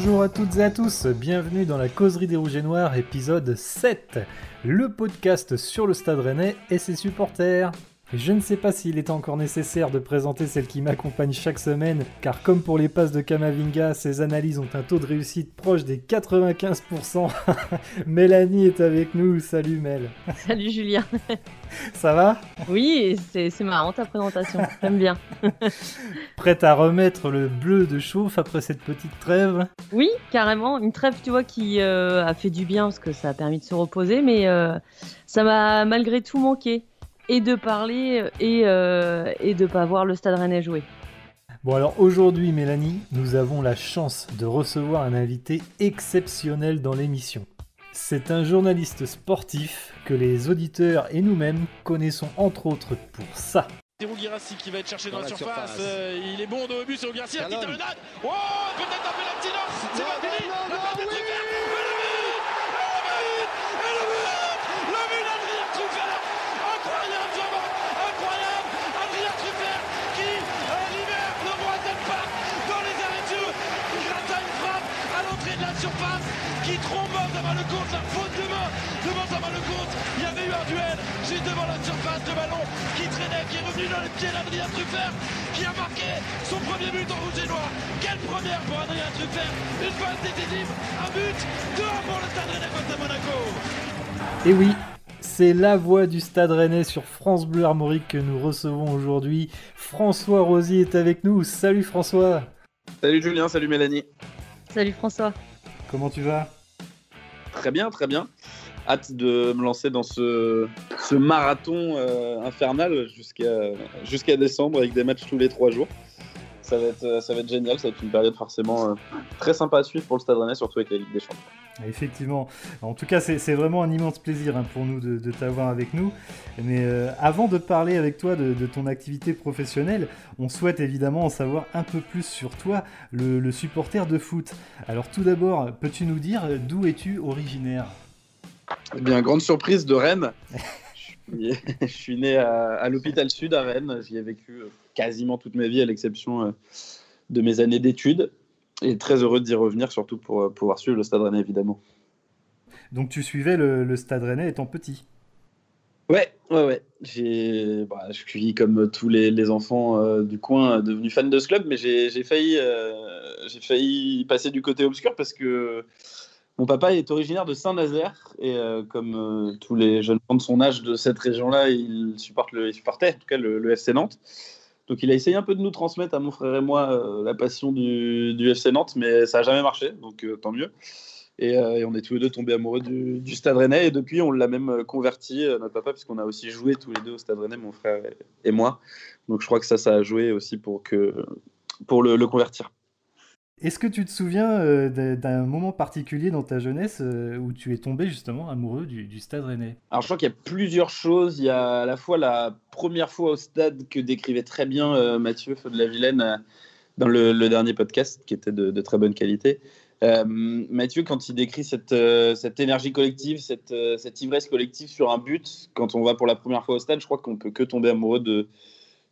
Bonjour à toutes et à tous, bienvenue dans la causerie des Rouges et Noirs, épisode 7, le podcast sur le Stade Rennais et ses supporters. Je ne sais pas s'il est encore nécessaire de présenter celle qui m'accompagne chaque semaine, car comme pour les passes de Kamavinga, ses analyses ont un taux de réussite proche des 95%. Mélanie est avec nous, salut Mel. Salut Julien. Ça va? Oui, c'est marrant ta présentation, j'aime bien. Prête à remettre le bleu de chauffe après cette petite trêve? Oui, carrément, une trêve tu vois qui euh, a fait du bien parce que ça a permis de se reposer, mais euh, ça m'a malgré tout manqué et de parler et, euh, et de pas voir le Stade Rennais jouer. Bon alors aujourd'hui Mélanie, nous avons la chance de recevoir un invité exceptionnel dans l'émission. C'est un journaliste sportif que les auditeurs et nous-mêmes connaissons entre autres pour ça. C'est Rougirassi qui va être cherché dans, la, surface. Euh, il est bon de but, c'est Rougirassi, la petite talonnade. Oh, peut-être un penalty, non C'est pas fini La passe de Truffert Et le but Et le but Et le but Le but d'Adrien Truffert Incroyable, Jean-Marc Incroyable Adrien Truffert qui euh, libère le Roiten Park dans les arrêts de jeu grâce à une frappe à l'entrée de surface qui trompe devant le compte, la faute de main devant devant le compte. Il y avait eu un duel juste devant la surface, de ballon qui traînait, qui est revenu dans les pieds d'Adrien Truffert, qui a marqué son premier but en rouge et noir. Quelle première pour Adrien Truffert Une passe décisive, un but, deux pour le Stade Rennais face à Monaco. Et oui, c'est la voix du Stade Rennais sur France Bleu Armorique que nous recevons aujourd'hui. François Rosy est avec nous. Salut François. Salut Julien, salut Mélanie. Salut François. Comment tu vas Très bien, très bien. Hâte de me lancer dans ce, marathon euh, infernal jusqu'à décembre avec des matchs tous les trois jours. Ça va, être, ça va être génial, ça va être une période forcément euh, très sympa à suivre pour le Stade Rennais, surtout avec la Ligue des Champions. Effectivement. En tout cas, c'est vraiment un immense plaisir hein, pour nous de, de t'avoir avec nous. Mais euh, avant de parler avec toi de, de, ton activité professionnelle, on souhaite évidemment en savoir un peu plus sur toi, le, le supporter de foot. Alors tout d'abord, peux-tu nous dire d'où es-tu originaire? Eh bien, grande surprise de Rennes. je, suis, je suis né à, à l'hôpital Sud à Rennes. J'y ai vécu euh, quasiment toute ma vie, à l'exception euh, de mes années d'études. Et très heureux d'y revenir, surtout pour euh, pouvoir suivre le Stade Rennais, évidemment. Donc tu suivais le, le Stade Rennais étant petit? Ouais, ouais, ouais. J'ai, bah, je suis comme tous les, les enfants euh, du coin devenu fan de ce club, mais j'ai failli, euh, j'ai failli passer du côté obscur parce que mon papa est originaire de Saint-Nazaire et euh, comme tous les jeunes gens de son âge de cette région-là, il supporte le, il supportait en tout cas le, le, FC Nantes. Donc il a essayé un peu de nous transmettre à mon frère et moi la passion du, FC Nantes, mais ça n'a jamais marché, donc tant mieux. Et, euh, et, on est tous les deux tombés amoureux du, Stade Rennais. Et depuis, on l'a même converti, euh, notre papa, puisqu'on a aussi joué tous les deux au Stade Rennais, mon frère et, moi. Donc je crois que ça, ça a joué aussi pour, le convertir. Est-ce que tu te souviens euh, d'un moment particulier dans ta jeunesse euh, où tu es tombé justement amoureux du, Stade Rennais? Alors je crois qu'il y a plusieurs choses. Il y a à la fois la première fois au stade que décrivait très bien euh, Mathieu Feu de la Vilaine dans le, dernier podcast, qui était de, très bonne qualité. Mathieu, quand il décrit cette, énergie collective, cette, cette, ivresse collective sur un but, quand on va pour la première fois au stade, je crois qu'on peut que tomber amoureux de,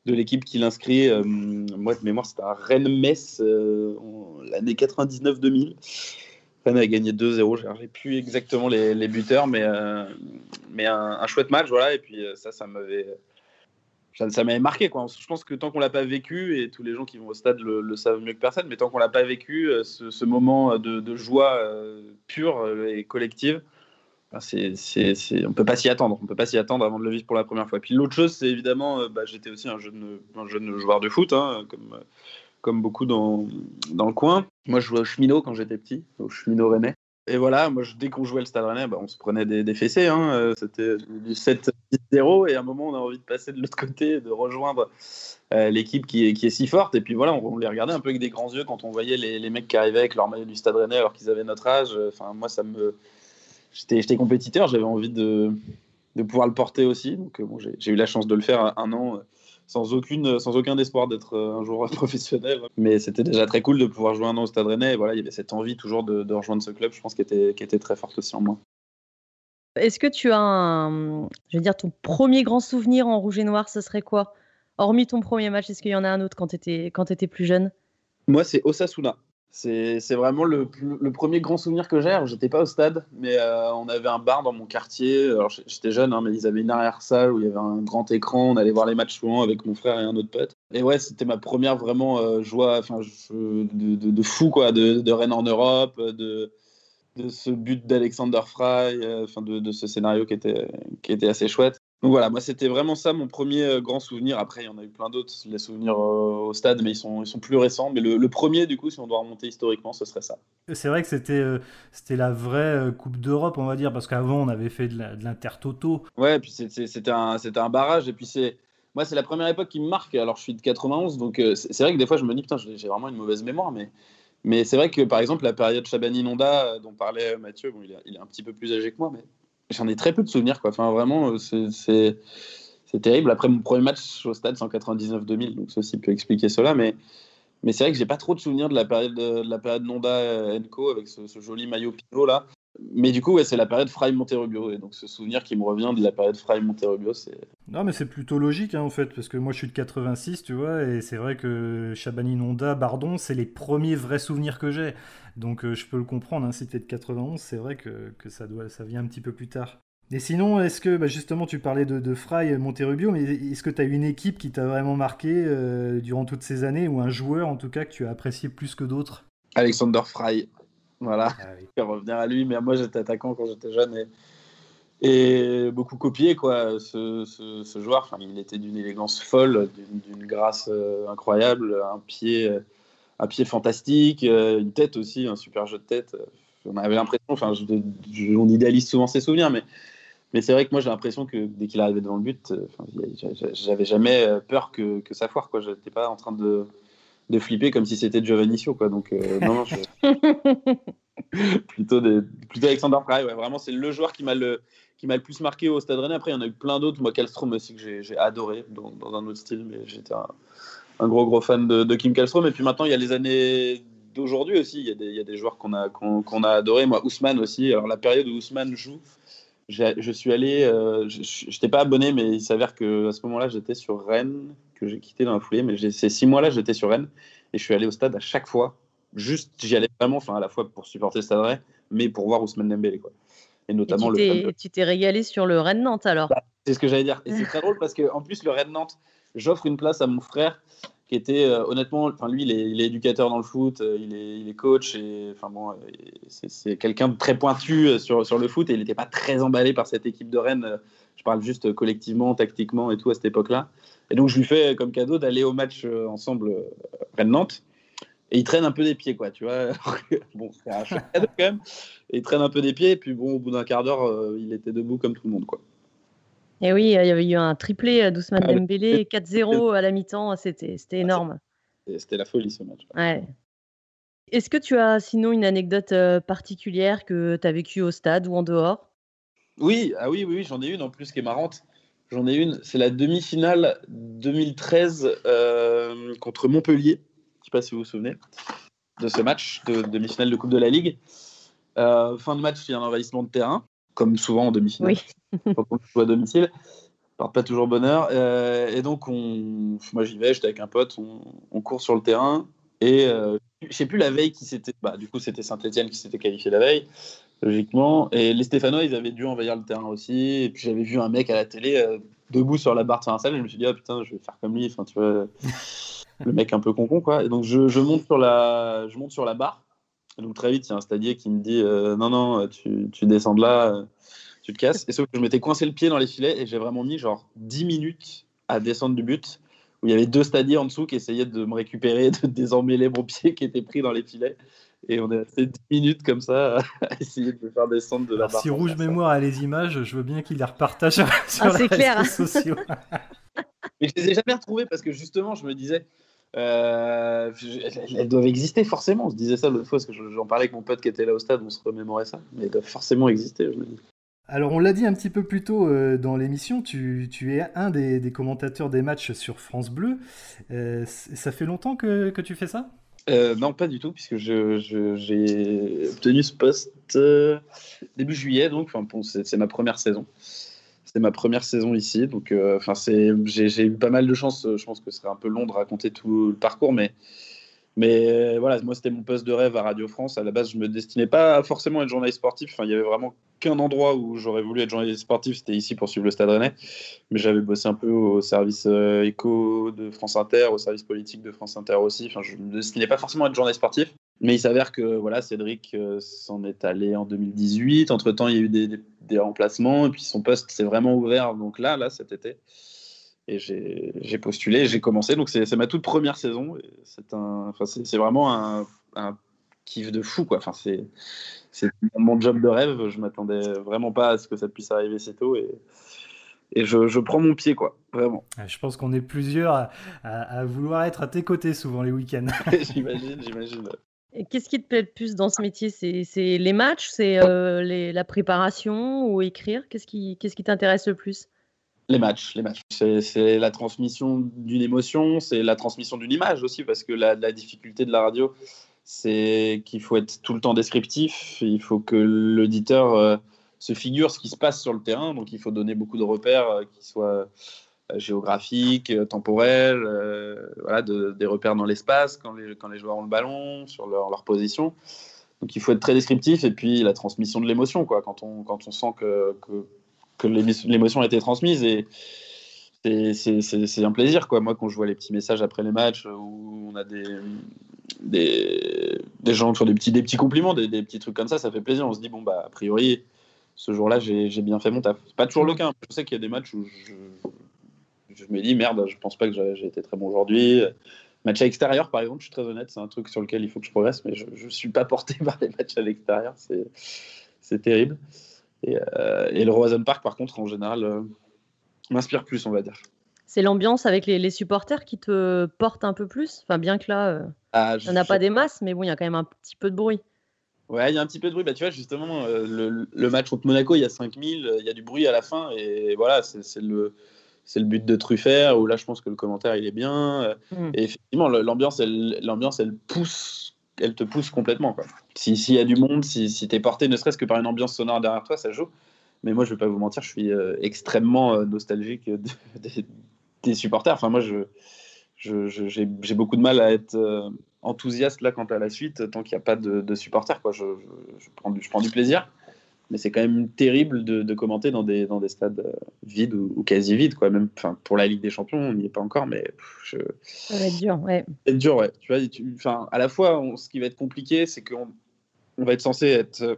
de l'équipe qui l'inscrit. Euh, moi, de mémoire, c'était à Rennes-Metz, l'année 99-2000. Rennes a gagné 2-0. J'ai plus exactement les, buteurs, mais, mais un, chouette match, voilà. Et puis ça, ça m'avait ça m'avait marqué. Quoi. Je pense que tant qu'on l'a pas vécu, et tous les gens qui vont au stade le, le savent mieux que personne, mais tant qu'on l'a pas vécu, ce, moment de, joie euh, pure et collective, on peut pas s'y attendre. On peut pas s'y attendre avant de le vivre pour la première fois. Puis l'autre chose, c'est évidemment, bah, j'étais aussi un jeune, un jeune joueur de foot, hein, comme, beaucoup dans, le coin. Moi, je jouais au cheminot quand j'étais petit, au cheminot rennais. Et voilà, moi, je, dès qu'on jouait le Stade Rennais, bah, on se prenait des, fessées. Hein. Euh, c'était du 7-0. Et à un moment, on a envie de passer de l'autre côté, de rejoindre euh, l'équipe qui est, si forte. Et puis voilà, on, on, les regardait un peu avec des grands yeux quand on voyait les, les mecs qui arrivaient avec leur maillot du Stade Rennais alors qu'ils avaient notre âge. Enfin, moi, ça me. J'étais compétiteur, j'avais envie de, de pouvoir le porter aussi. Donc, bon, j'ai eu la chance de le faire un an sans, aucune, sans aucun espoir d'être un joueur professionnel. Mais c'était déjà très cool de pouvoir jouer un an au Stade Rennais. Et voilà, il y avait cette envie toujours de, de rejoindre ce club, je pense, qui était, qui était très forte aussi en moi. Est-ce que tu as un, je veux dire, ton premier grand souvenir en rouge et noir, ce serait quoi? Hormis ton premier match, est-ce qu'il y en a un autre quand tu étais, quand étais plus jeune? Moi, c'est Osasuna. C'est vraiment le, le, premier grand souvenir que j'ai. J'étais pas au stade, mais euh, on avait un bar dans mon quartier. J'étais jeune, hein, mais ils avaient une arrière-salle où il y avait un grand écran. On allait voir les matchs souvent avec mon frère et un autre pote. Et ouais, c'était ma première vraiment euh, joie, de, de, de, fou quoi, de, de Rennes en Europe, de, de ce but d'Alexander Fry, euh, de, de, ce scénario qui était, qui était assez chouette. Donc voilà, moi c'était vraiment ça mon premier euh, grand souvenir. Après, il y en a eu plein d'autres, les souvenirs euh, au stade, mais ils sont, ils sont plus récents. Mais le, premier, du coup, si on doit remonter historiquement, ce serait ça. C'est vrai que c'était c'était la vraie Coupe d'Europe, on va dire, parce qu'avant on avait fait de l'Inter-Toto. Ouais, puis c'était un, un barrage. Et puis c'est. Moi, c'est la première époque qui me marque. Alors, je suis de 91, donc c'est vrai que des fois, je me dis, putain, j'ai vraiment une mauvaise mémoire, mais mais c'est vrai que, par exemple, la période Chabani-Nonda euh, dont parlait Mathieu, bon, il, est, il, est, un petit peu plus âgé que moi, mais j'en ai très peu de souvenirs. Quoi. Enfin, vraiment, euh, c'est terrible. Après mon premier match au stade, 199-2000, donc ceci peut expliquer cela. Mais, mais c'est vrai que j'ai pas trop de souvenirs de la période, de, la période Nonda-Enco avec ce, ce, joli maillot pivot là. Mais du coup, ouais, c'est la période Fry Monterrubio. Et donc, ce souvenir qui me revient de la période Fry Monterrubio, c'est. Non, mais c'est plutôt logique, hein, en fait, parce que moi, je suis de 86, tu vois, et c'est vrai que Chabani Nonda, Bardon, c'est les premiers vrais souvenirs que j'ai. Donc, euh, je peux le comprendre, hein, si t'es de 91, c'est vrai que, que, ça, doit, ça vient un petit peu plus tard. Et sinon, est-ce que, bah, justement, tu parlais de, de Fry et Monterrubio, mais est-ce que tu as une équipe qui t'a vraiment marqué euh, durant toutes ces années, ou un joueur, en tout cas, que tu as apprécié plus que d'autres? Alexander Fry. Voilà, ah je vais revenir à lui, mais moi j'étais attaquant quand j'étais jeune et, et, beaucoup copié quoi. Ce, ce, joueur, enfin, il était d'une élégance folle, d'une grâce euh, incroyable, un pied, euh, un pied fantastique, euh, une tête aussi, un super jeu de tête. On avait l'impression, enfin, on idéalise souvent ses souvenirs, mais, mais c'est vrai que moi j'ai l'impression que dès qu'il arrivait devant le but, j'avais jamais peur que, que ça foire quoi. J'étais pas en train de de flipper comme si c'était Giovannicio quoi. Donc euh, non, non je... plutôt des... plutôt Alexander Fry ouais, vraiment c'est le joueur qui m'a le qui m'a le plus marqué au Stade Rennais. Après il y en a eu plein d'autres. Moi Kallstrom aussi que j'ai adoré dans, dans, un autre style mais j'étais un, gros gros fan de, de, Kim Kallstrom et puis maintenant il y a les années d'aujourd'hui aussi. Il y, a des, il y a des joueurs qu'on a qu'on a adoré. Moi Ousmane aussi. Alors la période où Ousmane joue je suis allé, euh, je n'étais pas abonné, mais il s'avère que à ce moment-là, j'étais sur Rennes, que j'ai quitté dans la foulée. Mais ces six mois-là, j'étais sur Rennes et je suis allé au stade à chaque fois. Juste, j'y allais vraiment, enfin à la fois pour supporter le Stade Rennes, mais pour voir Ousmane Dembélé, quoi. Et notamment et tu le. Tu t'es régalé sur le Rennes Nantes alors? Bah, c'est ce que j'allais dire. Et c'est très drôle parce que en plus le Rennes Nantes, j'offre une place à mon frère qui était euh, honnêtement, enfin lui, il est, il est, éducateur dans le foot, euh, il, est, il est, coach et enfin bon, euh, c'est quelqu'un de très pointu sur, sur le foot et il n'était pas très emballé par cette équipe de Rennes. Je parle juste collectivement, tactiquement et tout à cette époque-là. Et donc je lui fais comme cadeau d'aller au match ensemble Rennes-Nantes. Et il traîne un peu des pieds, quoi, tu vois. bon, c'est un cadeau quand même. Et il traîne un peu des pieds, et puis bon, au bout d'un quart d'heure, il était debout comme tout le monde, quoi. Et oui, il y avait eu un triplé d'Ousmane ah, Dembélé, 4-0 à la mi-temps, c'était ah, énorme. C'était la folie ce match. Ouais. Est-ce que tu as sinon une anecdote euh, particulière que tu as vécue au stade ou en dehors? Oui, ah oui, oui, j'en ai une en plus qui est marrante. J'en ai une, c'est la demi-finale 2013 euh, contre Montpellier. Je ne sais pas si vous vous souvenez de ce match de demi-finale de Coupe de la Ligue. Euh, fin de match, il y a un envahissement de terrain comme souvent en demi-finale. Oui. quand on joue à domicile, part pas toujours bonheur. Euh, et donc, on... moi j'y vais, j'étais avec un pote, on, court sur le terrain. Et je sais plus la veille qui s'était. Bah, du coup, c'était Saint-Etienne qui s'était qualifié la veille, logiquement. Et les Stéphanois, ils avaient dû envahir le terrain aussi. Et puis j'avais vu un mec à la télé euh, debout sur la barre de salle. Et je me suis dit, ah putain, je vais faire comme lui. Enfin, tu vois, le mec un peu concon, quoi. Et donc, je, je, monte sur la, je monte sur la barre. Et donc très vite, il y a un stadier qui me dit euh, non, non, tu, tu, descends de là, euh, tu te casses. Et sauf que je m'étais coincé le pied dans les filets et j'ai vraiment mis genre 10 minutes à descendre du but où il y avait deux stadiers en dessous qui essayaient de me récupérer, de désemmêler mon pied qui était pris dans les filets. Et on est resté 10 minutes comme ça à essayer de me faire descendre de la barre. Si Rouge Mémoire a les images, je veux bien qu'il les repartage sur ah, les réseaux sociaux. Mais je les ai jamais retrouvés parce que justement, je me disais, euh, elles doivent exister forcément. On se disait ça l'autre fois parce que j'en parlais avec mon pote qui était là au stade, on se remémorait ça. Mais elles doivent forcément exister, je me dis. Alors on l'a dit un petit peu plus tôt euh, dans l'émission, tu, tu, es un des, commentateurs des matchs sur France Bleu. Euh, ça fait longtemps que, que, tu fais ça? Non, pas du tout, puisque j'ai je, obtenu ce poste début juillet, donc c'est ma première saison c'est ma première saison ici, donc euh, enfin j'ai eu pas mal de chance. Je pense que ce serait un peu long de raconter tout le parcours, mais Mais voilà, moi, c'était mon poste de rêve à Radio France. À la base, je me destinais pas forcément à être journaliste sportif. Enfin, il y avait vraiment qu'un endroit où j'aurais voulu être journaliste sportif, c'était ici pour suivre le Stade Rennais. Mais j'avais bossé un peu au service euh, éco de France Inter, au service politique de France Inter aussi. Enfin, je me destinais pas forcément à être journaliste sportif. Mais il s'avère que voilà, Cédric euh, s'en est allé en 2018. Entre temps, il y a eu des, des, remplacements et puis son poste s'est vraiment ouvert. Donc là, là, cet été, et j'ai postulé, j'ai commencé. Donc c'est ma toute première saison. C'est un, enfin, c'est vraiment un, un, kiff de fou, quoi. Enfin, c'est c'est mon job de rêve. Je m'attendais vraiment pas à ce que ça puisse arriver si tôt et et je, je, prends mon pied, quoi, vraiment. Je pense qu'on est plusieurs à, à, vouloir être à tes côtés souvent les week-ends. j'imagine, j'imagine. Qu'est-ce qui te plaît le plus dans ce métier? C'est les matchs, c'est euh, la préparation ou écrire? Qu'est-ce qui qu'est-ce qui t'intéresse le plus? Les matchs, les matchs. C'est la transmission d'une émotion, c'est la transmission d'une image aussi, parce que la, difficulté de la radio, c'est qu'il faut être tout le temps descriptif, il faut que l'auditeur euh, se figure ce qui se passe sur le terrain, donc il faut donner beaucoup de repères euh, qui soient euh, géographiques, temporels, voilà, de, des repères dans l'espace quand les, joueurs ont le ballon, sur leur, position. Donc il faut être très descriptif, et puis la transmission de l'émotion, quoi, quand on, sent que que l'émotion a été transmise et c'est un plaisir quoi. Moi quand je vois les petits messages après les matchs où on a des des, des gens font des petits des petits compliments des, petits trucs comme ça ça fait plaisir. On se dit bon bah a priori ce jour-là j'ai bien fait mon taf. Pas toujours le cas. Je sais qu'il y a des matchs où je, me dis merde je pense pas que j'ai été très bon aujourd'hui. Match à l'extérieur par exemple je suis très honnête c'est un truc sur lequel il faut que je progresse mais je, je suis pas porté par les matchs à l'extérieur. C'est terrible euh, et, le Roison Park, par contre, en général, euh, m'inspire plus, on va dire. C'est l'ambiance avec les, supporters qui te porte un peu plus? Enfin, bien que là, euh, ah, on n'a pas des masses, mais bon, il y a quand même un petit peu de bruit. Ouais, il y a un petit peu de bruit. Bah, tu vois, justement, le, match contre Monaco, il y a 5000, il y a du bruit à la fin. Et voilà, c'est le, le but de Truffert, où là, je pense que le commentaire, il est bien. Mm. Et effectivement, l'ambiance, elle, elle pousse elle te pousse complètement. Quoi. S'il y a du monde, si, si tu es porté ne serait-ce que par une ambiance sonore derrière toi, ça joue. Mais moi, je vais pas vous mentir, je suis euh, extrêmement euh, nostalgique des supporters. Enfin, moi, je, j'ai beaucoup de mal à être euh, enthousiaste là quant à la suite, tant qu'il n'y a pas de, de supporters. Quoi. Je, prends du, je prends du plaisir mais c'est quand même terrible de, commenter dans des, dans des stades euh, vides ou, quasi vides. Quoi. Même, pour la Ligue des Champions, on n'y est pas encore, mais je... ça va être dur. Ouais. Ça va être dur, ouais. Tu vois, tu, à la fois, ce qui va être compliqué, c'est qu'on on va être censé être euh,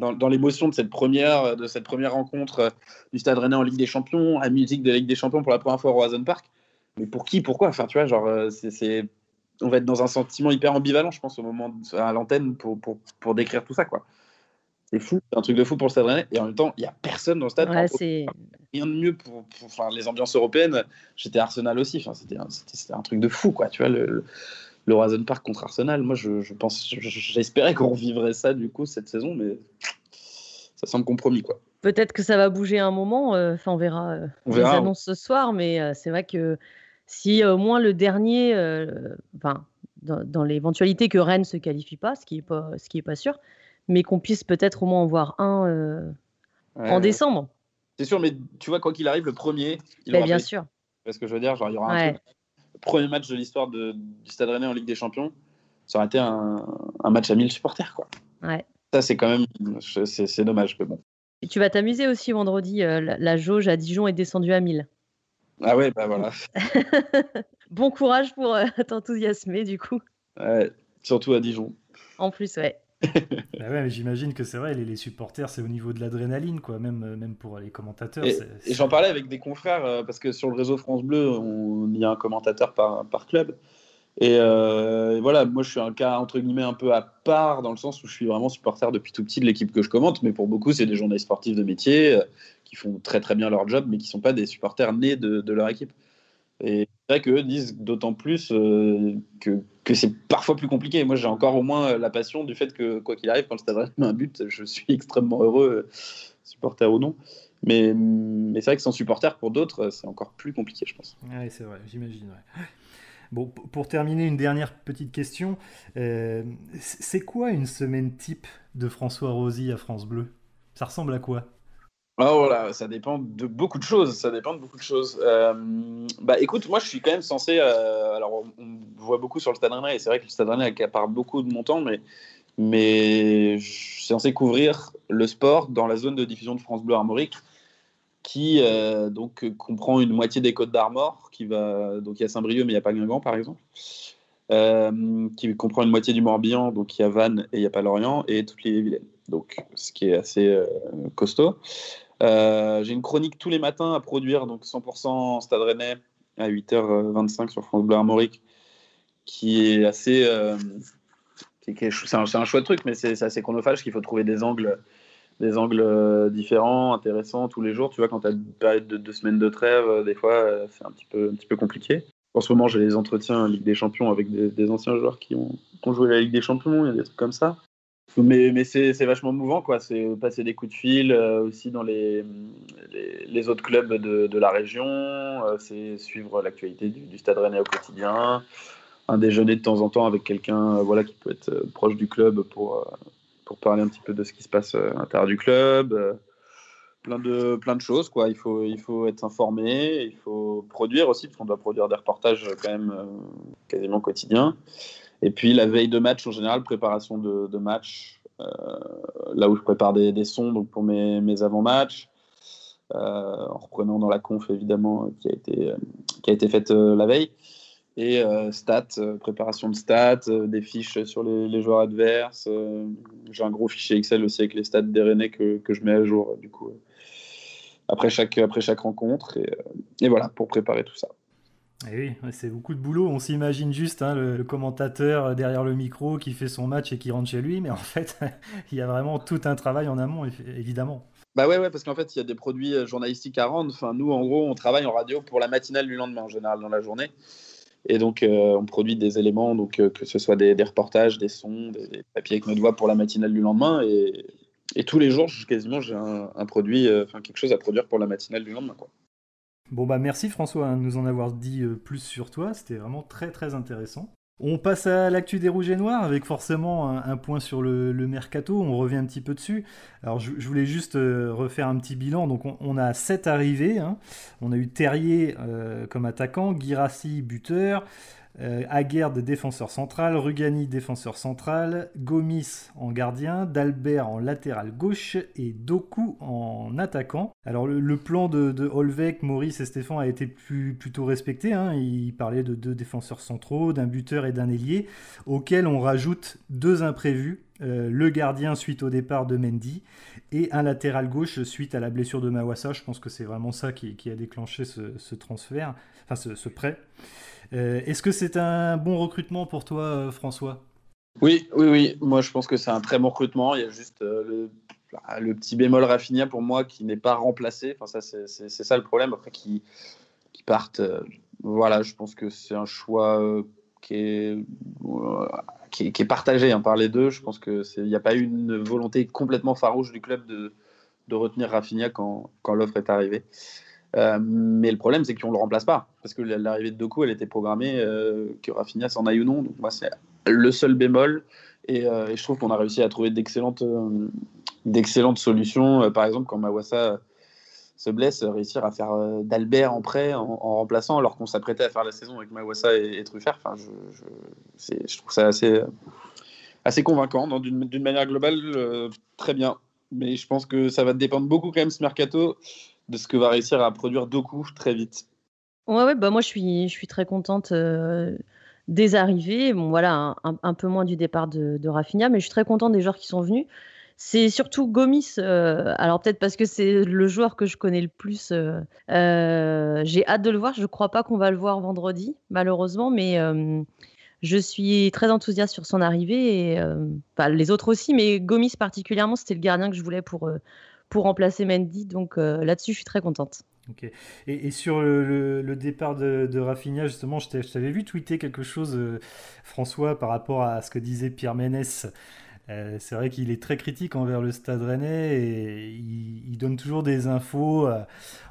dans, dans l'émotion de cette première, de cette première rencontre euh, du Stade Rennais en Ligue des Champions, à musique de la Ligue des Champions pour la première fois au Roison Park. Mais pour qui, pourquoi? Enfin, tu vois, genre, c'est, on va être dans un sentiment hyper ambivalent, je pense, au moment à l'antenne pour, pour, pour décrire tout ça, quoi. C'est fou, c'est un truc de fou pour le Stade Rennais. Et en même temps, il n'y a personne dans le stade. Ouais, rien de mieux pour, pour, les ambiances européennes. J'étais Arsenal aussi. Enfin, c'était un, un, truc de fou, quoi. Tu vois, le, le Horizon Park contre Arsenal. Moi, je, je pense, j'espérais qu'on vivrait ça du coup cette saison, mais ça semble compromis, quoi. Peut-être que ça va bouger un moment. Euh, enfin, on verra. Euh, on les annonces ce soir, mais euh, c'est vrai que si au moins le dernier, enfin, dans, dans l'éventualité que Rennes se qualifie pas, ce qui est pas, ce qui est pas sûr mais qu'on puisse peut-être au moins en voir un euh, en décembre. C'est sûr, mais tu vois, quoi qu'il arrive, le premier, il aura bien sûr. Parce que je veux dire, genre, il y aura un le premier match de l'histoire du Stade Rennais en Ligue des Champions, ça aurait été un, match à 1000 supporters, quoi. Ouais. Ça, c'est quand même, c'est dommage, mais bon. Et tu vas t'amuser aussi vendredi. Euh, la, jauge à Dijon est descendue à 1000. Ah ouais, bah voilà. bon courage pour euh, t'enthousiasmer, du coup. Ouais, surtout à Dijon. En plus, ouais. bah ouais, j'imagine que c'est vrai, les, les supporters, c'est au niveau de l'adrénaline, quoi, même, euh, même pour les commentateurs. Et, j'en parlais avec des confrères, euh, parce que sur le réseau France Bleu, il y a un commentateur par, par club. Euh, et, voilà, moi je suis un cas entre guillemets un peu à part, dans le sens où je suis vraiment supporter depuis tout petit de l'équipe que je commente, mais pour beaucoup, c'est des journalistes sportifs de métier qui font très très bien leur job, mais qui ne sont pas des supporters nés de, de leur équipe. Et c'est vrai qu'eux disent d'autant plus euh, que, que c'est parfois plus compliqué. Moi, j'ai encore au moins la passion du fait que, quoi qu'il arrive, quand le Stade met un but, je suis extrêmement heureux, supporter ou non. Mais, mais c'est vrai que sans supporter, pour d'autres, c'est encore plus compliqué, je pense. Oui, c'est vrai, j'imagine. Bon, pour terminer, une dernière petite question. Euh, c'est quoi une semaine type de François Rosy à France Bleu? Ça ressemble à quoi? Oh voilà, ça dépend de beaucoup de choses. Ça dépend de beaucoup de choses. Euh, bah écoute, moi je suis quand même censé. Euh, alors on, voit beaucoup sur le Stade Rennais et c'est vrai que le Stade Rennais accapare beaucoup de mon temps, mais mais je suis censé couvrir le sport dans la zone de diffusion de France Bleu Armorique, qui euh, donc comprend une moitié des Côtes d'Armor, qui va donc il y a Saint-Brieuc mais il n'y a pas Guingamp par exemple. qui comprend une moitié du Morbihan, donc il y a Vannes et il n'y a pas Lorient, et toutes les Vilaines. Donc, ce qui est assez costaud. Euh, j'ai une chronique tous les matins à produire, donc 100% Stade Rennais à 8h25 sur France Bleu Armorique, qui est assez. Euh, c'est un, un, chouette truc, mais c'est assez chronophage qu'il faut trouver des angles, des angles euh, différents, intéressants tous les jours. Tu vois, quand tu as une période de deux semaines de trêve, des fois, c'est un petit, peu, un petit peu compliqué. En ce moment, j'ai les entretiens Ligue des Champions avec des, anciens joueurs qui ont, qui ont, joué la Ligue des Champions, il y a des trucs comme ça. Mais, c'est vachement mouvant, quoi. C'est passer des coups de fil euh, aussi dans les, les, autres clubs de, de la région. Euh, c'est suivre l'actualité du, Stade Rennais au quotidien. Un déjeuner de temps en temps avec quelqu'un euh, voilà, qui peut être proche du club pour, pour parler un petit peu de ce qui se passe à l'intérieur du club. plein, de, plein de choses, quoi. Il faut, il faut être informé, il faut produire aussi, parce qu'on doit produire des reportages quand même quasiment quotidiens. Et puis la veille de match en général, préparation de, match, euh, là où je prépare des, sons donc pour mes, mes avant-matchs, euh, en reprenant dans la conf évidemment qui a été, qui a été faite euh, la veille. Et stats, préparation de stats, des fiches sur les, joueurs adverses. J'ai un gros fichier Excel aussi avec les stats des Rennais que, que je mets à jour du coup après chaque, après chaque rencontre. Et, et voilà, pour préparer tout ça. Eh oui, c'est beaucoup de boulot. On s'imagine juste hein, le, commentateur derrière le micro qui fait son match et qui rentre chez lui, mais en fait, il y a vraiment tout un travail en amont, évidemment. Bah ouais, ouais parce qu'en fait, il y a des produits euh, journalistiques à rendre. Enfin, nous, en gros, on travaille en radio pour la matinale du lendemain, en général, dans la journée. Et donc, euh, on produit des éléments, donc euh, que ce soit des, reportages, des sons, des, papiers avec notre voix pour la matinale du lendemain. Et, tous les jours, quasiment, j'ai un, un, produit, enfin quelque chose à produire pour la matinale du lendemain. Quoi. Bon bah merci François hein, de nous en avoir dit euh, plus sur toi, c'était vraiment très très intéressant. On passe à l'actu des rouges et noirs avec forcément un, point sur le, mercato, on revient un petit peu dessus. Alors je, voulais juste euh, refaire un petit bilan, donc on, a sept arrivées, hein. on a eu Terrier euh, comme attaquant, Girassi buteur, euh, Aguerd, défenseur central, Rugani, défenseur central, Gomis en gardien, Dalbert en latéral gauche et Doku en attaquant. Alors le, plan de, de, Holvec, Maurice et Stéphane a été plutôt respecté. Hein. Il parlait de deux défenseurs centraux, d'un buteur et d'un ailier, auquel on rajoute deux imprévus. Euh, le gardien suite au départ de Mendy et un latéral gauche suite à la blessure de Mawassa. Je pense que c'est vraiment ça qui, a déclenché ce, transfert, enfin ce prêt. Euh, est-ce que c'est un bon recrutement pour toi, euh, François? Oui, oui, oui. Moi, je pense que c'est un très bon recrutement. Il y a juste euh, le, petit bémol Rafinha pour moi qui n'est pas remplacé. Enfin, ça, c'est ça le problème. Après, qui, qui partent. voilà, je pense que c'est un choix qui est, qui est, partagé hein, par les deux. Je pense qu'il n'y a pas eu une volonté complètement farouche du club de, de retenir Rafinha quand, quand l'offre est arrivée. Euh, mais le problème, c'est qu'on ne le remplace pas. Parce que l'arrivée de Doku, elle était programmée, euh, que Rafinha s'en aille ou non. Donc, moi, c'est le seul bémol. Et, euh, je trouve qu'on a réussi à trouver d'excellentes, solutions. par exemple, quand Mawassa se blesse, réussir à faire d'Albert en prêt en, remplaçant, alors qu'on s'apprêtait à faire la saison avec Mawassa et, et Truffert. Enfin, je, je, trouve ça assez, assez convaincant. D'une manière globale, très bien. Mais je pense que ça va dépendre beaucoup quand même ce mercato de ce que va réussir à produire Doku très vite. Ouais, bah moi je suis, je suis très contente euh, des arrivées. Bon, voilà, un, peu moins du départ de, de mais je suis très contente des joueurs qui sont venus. C'est surtout Gomis. Euh, alors peut-être parce que c'est le joueur que je connais le plus. Euh, j'ai hâte de le voir. Je ne crois pas qu'on va le voir vendredi, malheureusement, mais je suis très enthousiaste sur son arrivée. Et, les autres aussi, mais Gomis particulièrement, c'était le gardien que je voulais pour pour remplacer Mendy. Donc euh, là-dessus, je suis très contente. Ok. Et, sur le, départ de, de, Rafinha, justement, je t'avais vu tweeter quelque chose, euh, François, par rapport à ce que disait Pierre Ménès. Euh, c'est vrai qu'il est très critique envers le Stade Rennais et il, donne toujours des infos,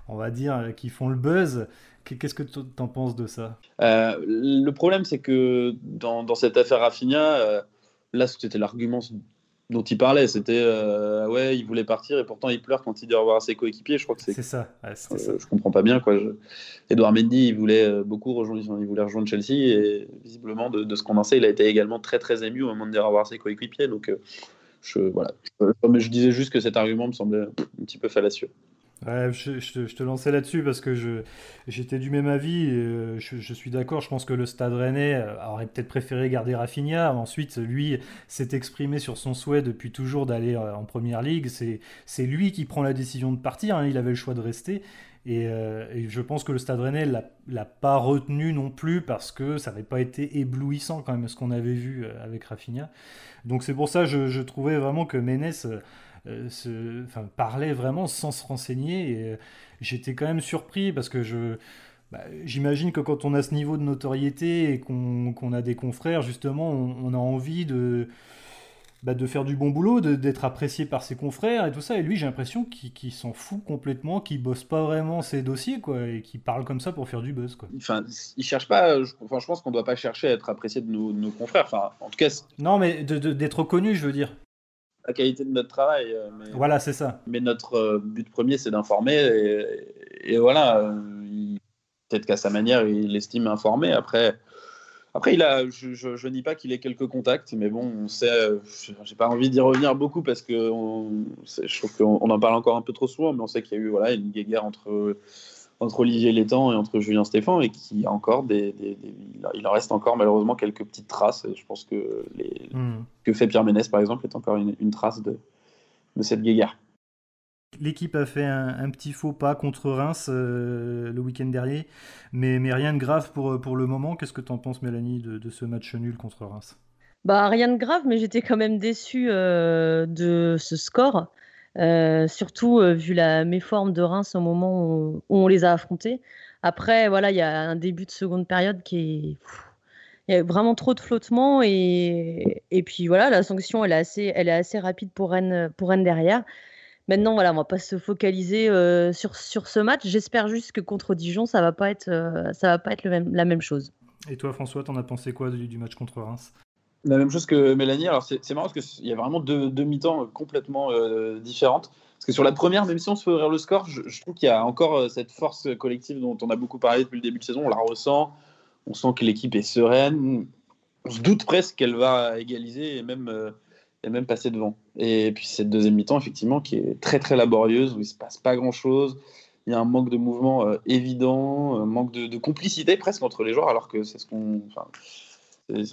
on va dire, qui font le buzz. Qu'est-ce que tu en penses de ça? Le problème, c'est que dans, dans, cette affaire Rafinha, là, c'était l'argument dont il parlait. C'était euh, ouais, il voulait partir et pourtant il pleure quand il dit au revoir à ses coéquipiers. Je crois que c'est ça. Ouais, ça. Je comprends pas bien quoi. Edouard Mendy, il voulait beaucoup rejoindre, il voulait rejoindre Chelsea et visiblement de, ce qu'on en sait, il a été également très très ému au moment de dire au revoir à ses coéquipiers. Donc je voilà. Mais je disais juste que cet argument me semblait un petit peu fallacieux. Je, te lançais là-dessus parce que j'étais du même avis. Euh, je, suis d'accord. Je pense que le Stade Rennais euh, aurait peut-être préféré garder Rafinha. Ensuite, lui s'est exprimé sur son souhait depuis toujours d'aller euh, en première ligue. C'est lui qui prend la décision de partir. Hein. Il avait le choix de rester. Et, je pense que le Stade Rennais l'a pas retenu non plus parce que ça n'avait pas été éblouissant quand même ce qu'on avait vu avec Rafinha. Donc c'est pour ça que je, je, trouvais vraiment que Ménès euh, se, parlait vraiment sans se renseigner. Et euh, j'étais quand même surpris parce que je. Bah, j'imagine que quand on a ce niveau de notoriété et qu'on a des confrères, justement, on, a envie de, bah, de faire du bon boulot, d'être apprécié par ses confrères et tout ça. Et lui, j'ai l'impression qu'il s'en fout complètement, qu'il bosse pas vraiment ses dossiers, quoi, et qu'il parle comme ça pour faire du buzz, quoi. Enfin, il cherche pas. Je, enfin, je pense qu'on doit pas chercher à être apprécié de nos, confrères. Enfin, en tout cas. Non, mais d'être reconnu, je veux dire la qualité de notre travail. Euh, voilà, c'est ça. Mais notre euh, but premier, c'est d'informer. Et, voilà, euh, peut-être qu'à sa manière, il estime informer. Après, après il a, je, je, nie pas qu'il ait quelques contacts, mais bon, on sait, j'ai pas envie d'y revenir beaucoup parce que je trouve qu'on en parle encore un peu trop souvent, mais on sait qu'il y a eu voilà, une guerre entre entre Olivier Létang et entre Julien Stéphan et qui a encore des, il en reste encore malheureusement quelques petites traces. Et je pense que les, hmm. que fait Pierre Ménès par exemple est encore une, trace de, de cette guéguerre. L'équipe a fait un, petit faux pas contre Reims euh, le week-end dernier, mais, mais, rien de grave pour, pour le moment. Qu'est-ce que tu en penses, Mélanie, de, ce match nul contre Reims? Bah, Rien de grave, mais j'étais quand même déçu euh, de ce score. Euh, surtout euh, vu la méforme de Reims au moment où, on les a affrontés. Après, voilà, il y a un début de seconde période qui est. Il y a vraiment trop de flottement et, puis voilà, la sanction elle est assez, rapide pour Rennes, derrière. Maintenant, voilà, on va pas se focaliser euh, sur, ce match. J'espère juste que contre Dijon, ça va pas être, va pas être la même chose. Et toi, François, t'en as pensé quoi du match contre Reims? La même chose que Mélanie. Alors, c'est marrant parce qu'il y a vraiment deux, mi-temps complètement euh, différentes. Parce que sur la première, même si on se fait ouvrir le score, je, trouve qu'il y a encore euh, cette force collective dont on a beaucoup parlé depuis le début de saison. On la ressent. On sent que l'équipe est sereine. On se doute presque qu'elle va égaliser et même, euh, passer devant. Et puis, cette deuxième mi-temps, effectivement, qui est très, très laborieuse, où il ne se passe pas grand-chose. Il y a un manque de mouvement évident, un manque de, complicité presque entre les joueurs, alors que c'est ce qu'on.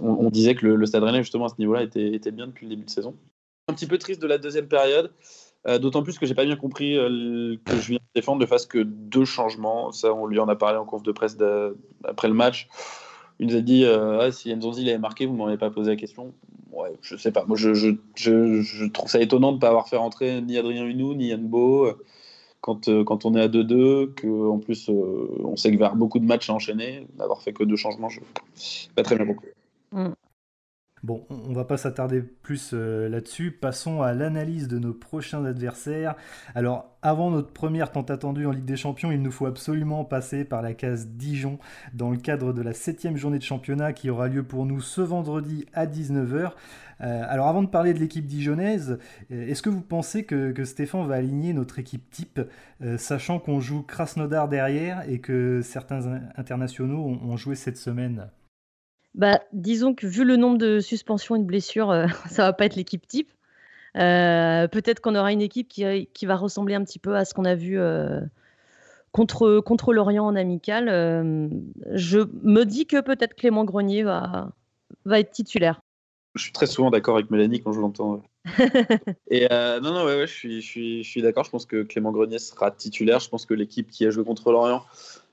On, disait que le, Stade Rennais, justement, à ce niveau-là, était, bien depuis le début de saison. Un petit peu triste de la deuxième période, euh, d'autant plus que j'ai pas bien compris euh, que de défendre ne fasse que deux changements. Ça, on lui en a parlé en conf de presse après le match. Il nous a dit euh, ah, si Nzonzi avait marqué, vous ne m'avez pas posé la question. Ouais, je sais pas. Moi, je, trouve ça étonnant de ne pas avoir fait rentrer ni Adrien Hunou, ni Yann Beau quand, quand on est à 2-2, qu'en plus on sait que vers beaucoup de matchs à enchaîner, d'avoir fait que deux changements, je pas très bien compris. Mm. Bon, on va pas s'attarder plus euh, là-dessus. Passons à l'analyse de nos prochains adversaires. Alors, avant notre première tant attendue en Ligue des Champions, il nous faut absolument passer par la case Dijon dans le cadre de la septième journée de championnat qui aura lieu pour nous ce vendredi à 19h. Euh, alors, avant de parler de l'équipe dijonnaise, euh, est-ce que vous pensez que, Stéphane va aligner notre équipe type, sachant qu'on joue Krasnodar derrière et que certains internationaux ont joué cette semaine? Bah, disons que vu le nombre de suspensions et de blessures, euh, ça va pas être l'équipe type. Euh, peut-être qu'on aura une équipe qui, qui, va ressembler un petit peu à ce qu'on a vu euh, contre, contre l'Orient en amical. je me dis que peut-être Clément Grenier va, va être titulaire. Je suis très souvent d'accord avec Mélanie quand je l'entends. et non, non, ouais, ouais, je suis, je suis, je suis d'accord. Je pense que Clément Grenier sera titulaire. Je pense que l'équipe qui a joué contre l'Orient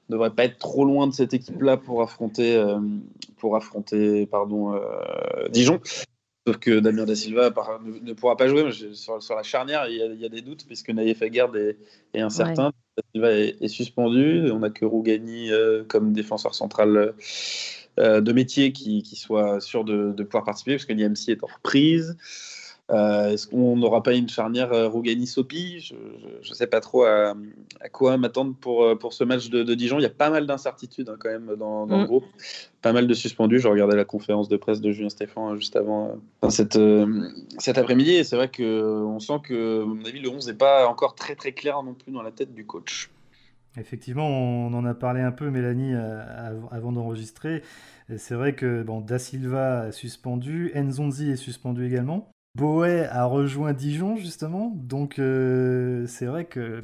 devrait pas être trop loin de cette équipe-là pour affronter, euh, pour affronter pardon, euh, Dijon. Sauf que Damien Da Silva ne, pourra pas jouer. Sur, sur, la charnière, il y, a, des doutes puisque Naïef Aguerd est, est incertain. Da Silva est, suspendu. On n'a que Rougani euh, comme défenseur central de métier qui, qui, soit sûr de, pouvoir participer parce que Niamsi est en reprise. Euh, est-ce qu'on n'aura pas une charnière euh, Rougani-Sopi Je ne sais pas trop à, quoi m'attendre pour, euh, pour ce match de, Dijon. Il y a pas mal d'incertitudes hein, quand même dans, le mm. groupe. Pas mal de suspendus. Je regardais la conférence de presse de Julien Stéphan juste avant cette, cet après-midi. Et c'est vrai qu'on sent que, à mon avis, le 11 n'est pas encore très très clair non plus dans la tête du coach. Effectivement, on en a parlé un peu, Mélanie, avant d'enregistrer. C'est vrai que bon, Da Silva est suspendu, Nzonzi est suspendu également. Boé a rejoint Dijon justement, donc euh, c'est vrai que,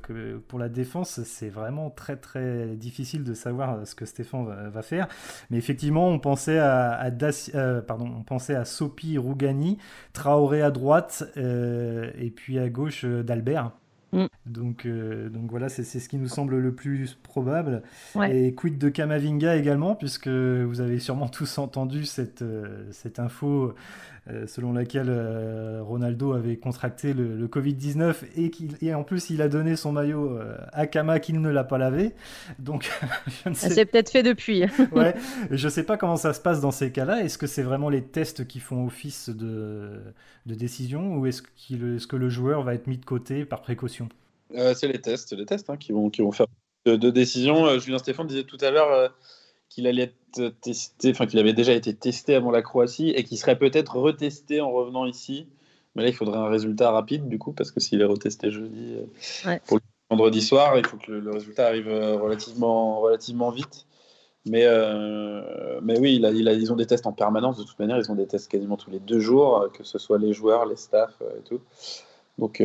pour la défense c'est vraiment très très difficile de savoir ce que Stéphane va, faire. Mais effectivement on pensait à, euh, pardon, on pensait à Sopi Rougani, Traoré à droite euh, et puis à gauche d'Albert. Mm. Donc, donc voilà, c'est ce qui nous semble le plus probable. Et quid de Kamavinga également, puisque vous avez sûrement tous entendu cette, cette info euh, selon laquelle euh, Ronaldo avait contracté le, Covid-19 et, et en plus il a donné son maillot euh, à Kama qu'il ne l'a pas lavé. Donc, je ne sais... C'est peut-être fait depuis. ouais, je ne sais pas comment ça se passe dans ces cas-là. Est-ce que c'est vraiment les tests qui font office de, de décision ou est-ce, est que le joueur va être mis de côté par précaution? C'est les tests, les tests hein, qui, vont, qui vont faire de, de décision. Julien Stéphane disait tout à l'heure qu'il allait être testé, enfin qu'il avait déjà été testé avant la Croatie et qu'il serait peut-être retesté en revenant ici. Mais là, il faudrait un résultat rapide du coup, parce que s'il est retesté jeudi euh, pour le vendredi soir, il faut que le, résultat arrive euh, relativement, relativement vite. Mais, euh, mais oui, il a, il a, ils ont des tests en permanence. De toute manière, ils ont des tests quasiment tous les deux jours, que ce soit les joueurs, les staffs et tout. Donc,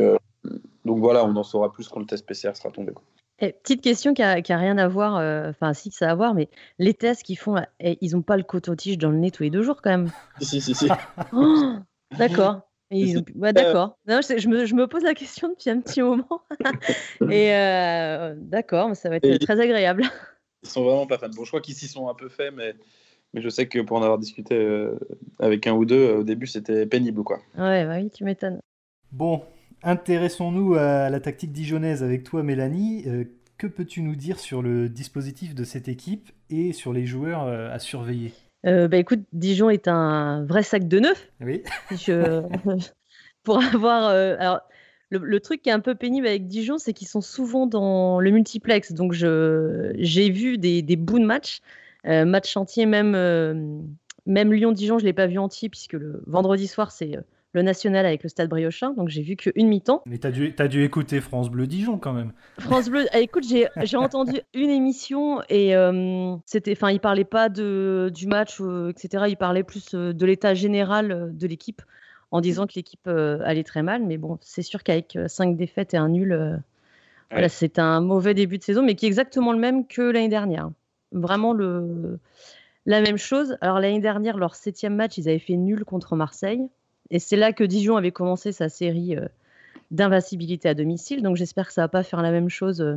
donc voilà, on en saura plus quand le test PCR sera tombé. Eh, petite question qui a, rien à voir, euh, enfin si ça a à voir, mais les tests qu'ils font, eh, ils n'ont pas le coton-tige dans le nez tous les deux jours quand même. Si, si, si. Oh, d'accord. d'accord. je, me, pose la question depuis un petit moment. Et euh, d'accord, ça va être très agréable. Ils sont vraiment pas fans. Bon, je crois qu'ils s'y sont un peu faits, mais, mais je sais que pour en avoir discuté euh, avec un ou deux, au début, c'était pénible. quoi. Ouais, bah oui, tu m'étonnes. Bon, Intéressons-nous à la tactique dijonnaise avec toi, Mélanie. Euh, que peux-tu nous dire sur le dispositif de cette équipe et sur les joueurs euh, à surveiller? Euh, bah écoute, Dijon est un vrai sac de neuf. Oui. pour avoir. alors, le, truc qui est un peu pénible avec Dijon, c'est qu'ils sont souvent dans le multiplex. Donc, j'ai vu des, des bouts de match, match chantier, même, même Lyon-Dijon, je ne l'ai pas vu entier, puisque le vendredi soir, c'est le national avec le Stade Briochin, donc j'ai vu qu'une mi-temps. Mais t'as dû, as dû écouter France Bleu Dijon quand même. France Bleu, ah, écoute, j'ai entendu une émission et euh, c'était, enfin, il parlait pas de, du match, euh, etc. Il parlait plus euh, de l'état général de l'équipe en disant que l'équipe allait très mal. Mais bon, c'est sûr qu'avec cinq défaites et un nul, voilà, c'est un mauvais début de saison, mais qui est exactement le même que l'année dernière. Vraiment le, la même chose. Alors l'année dernière, leur septième match, ils avaient fait nul contre Marseille. Et c'est là que Dijon avait commencé sa série euh, d'invincibilité à domicile. Donc j'espère que ça va pas faire la même chose euh,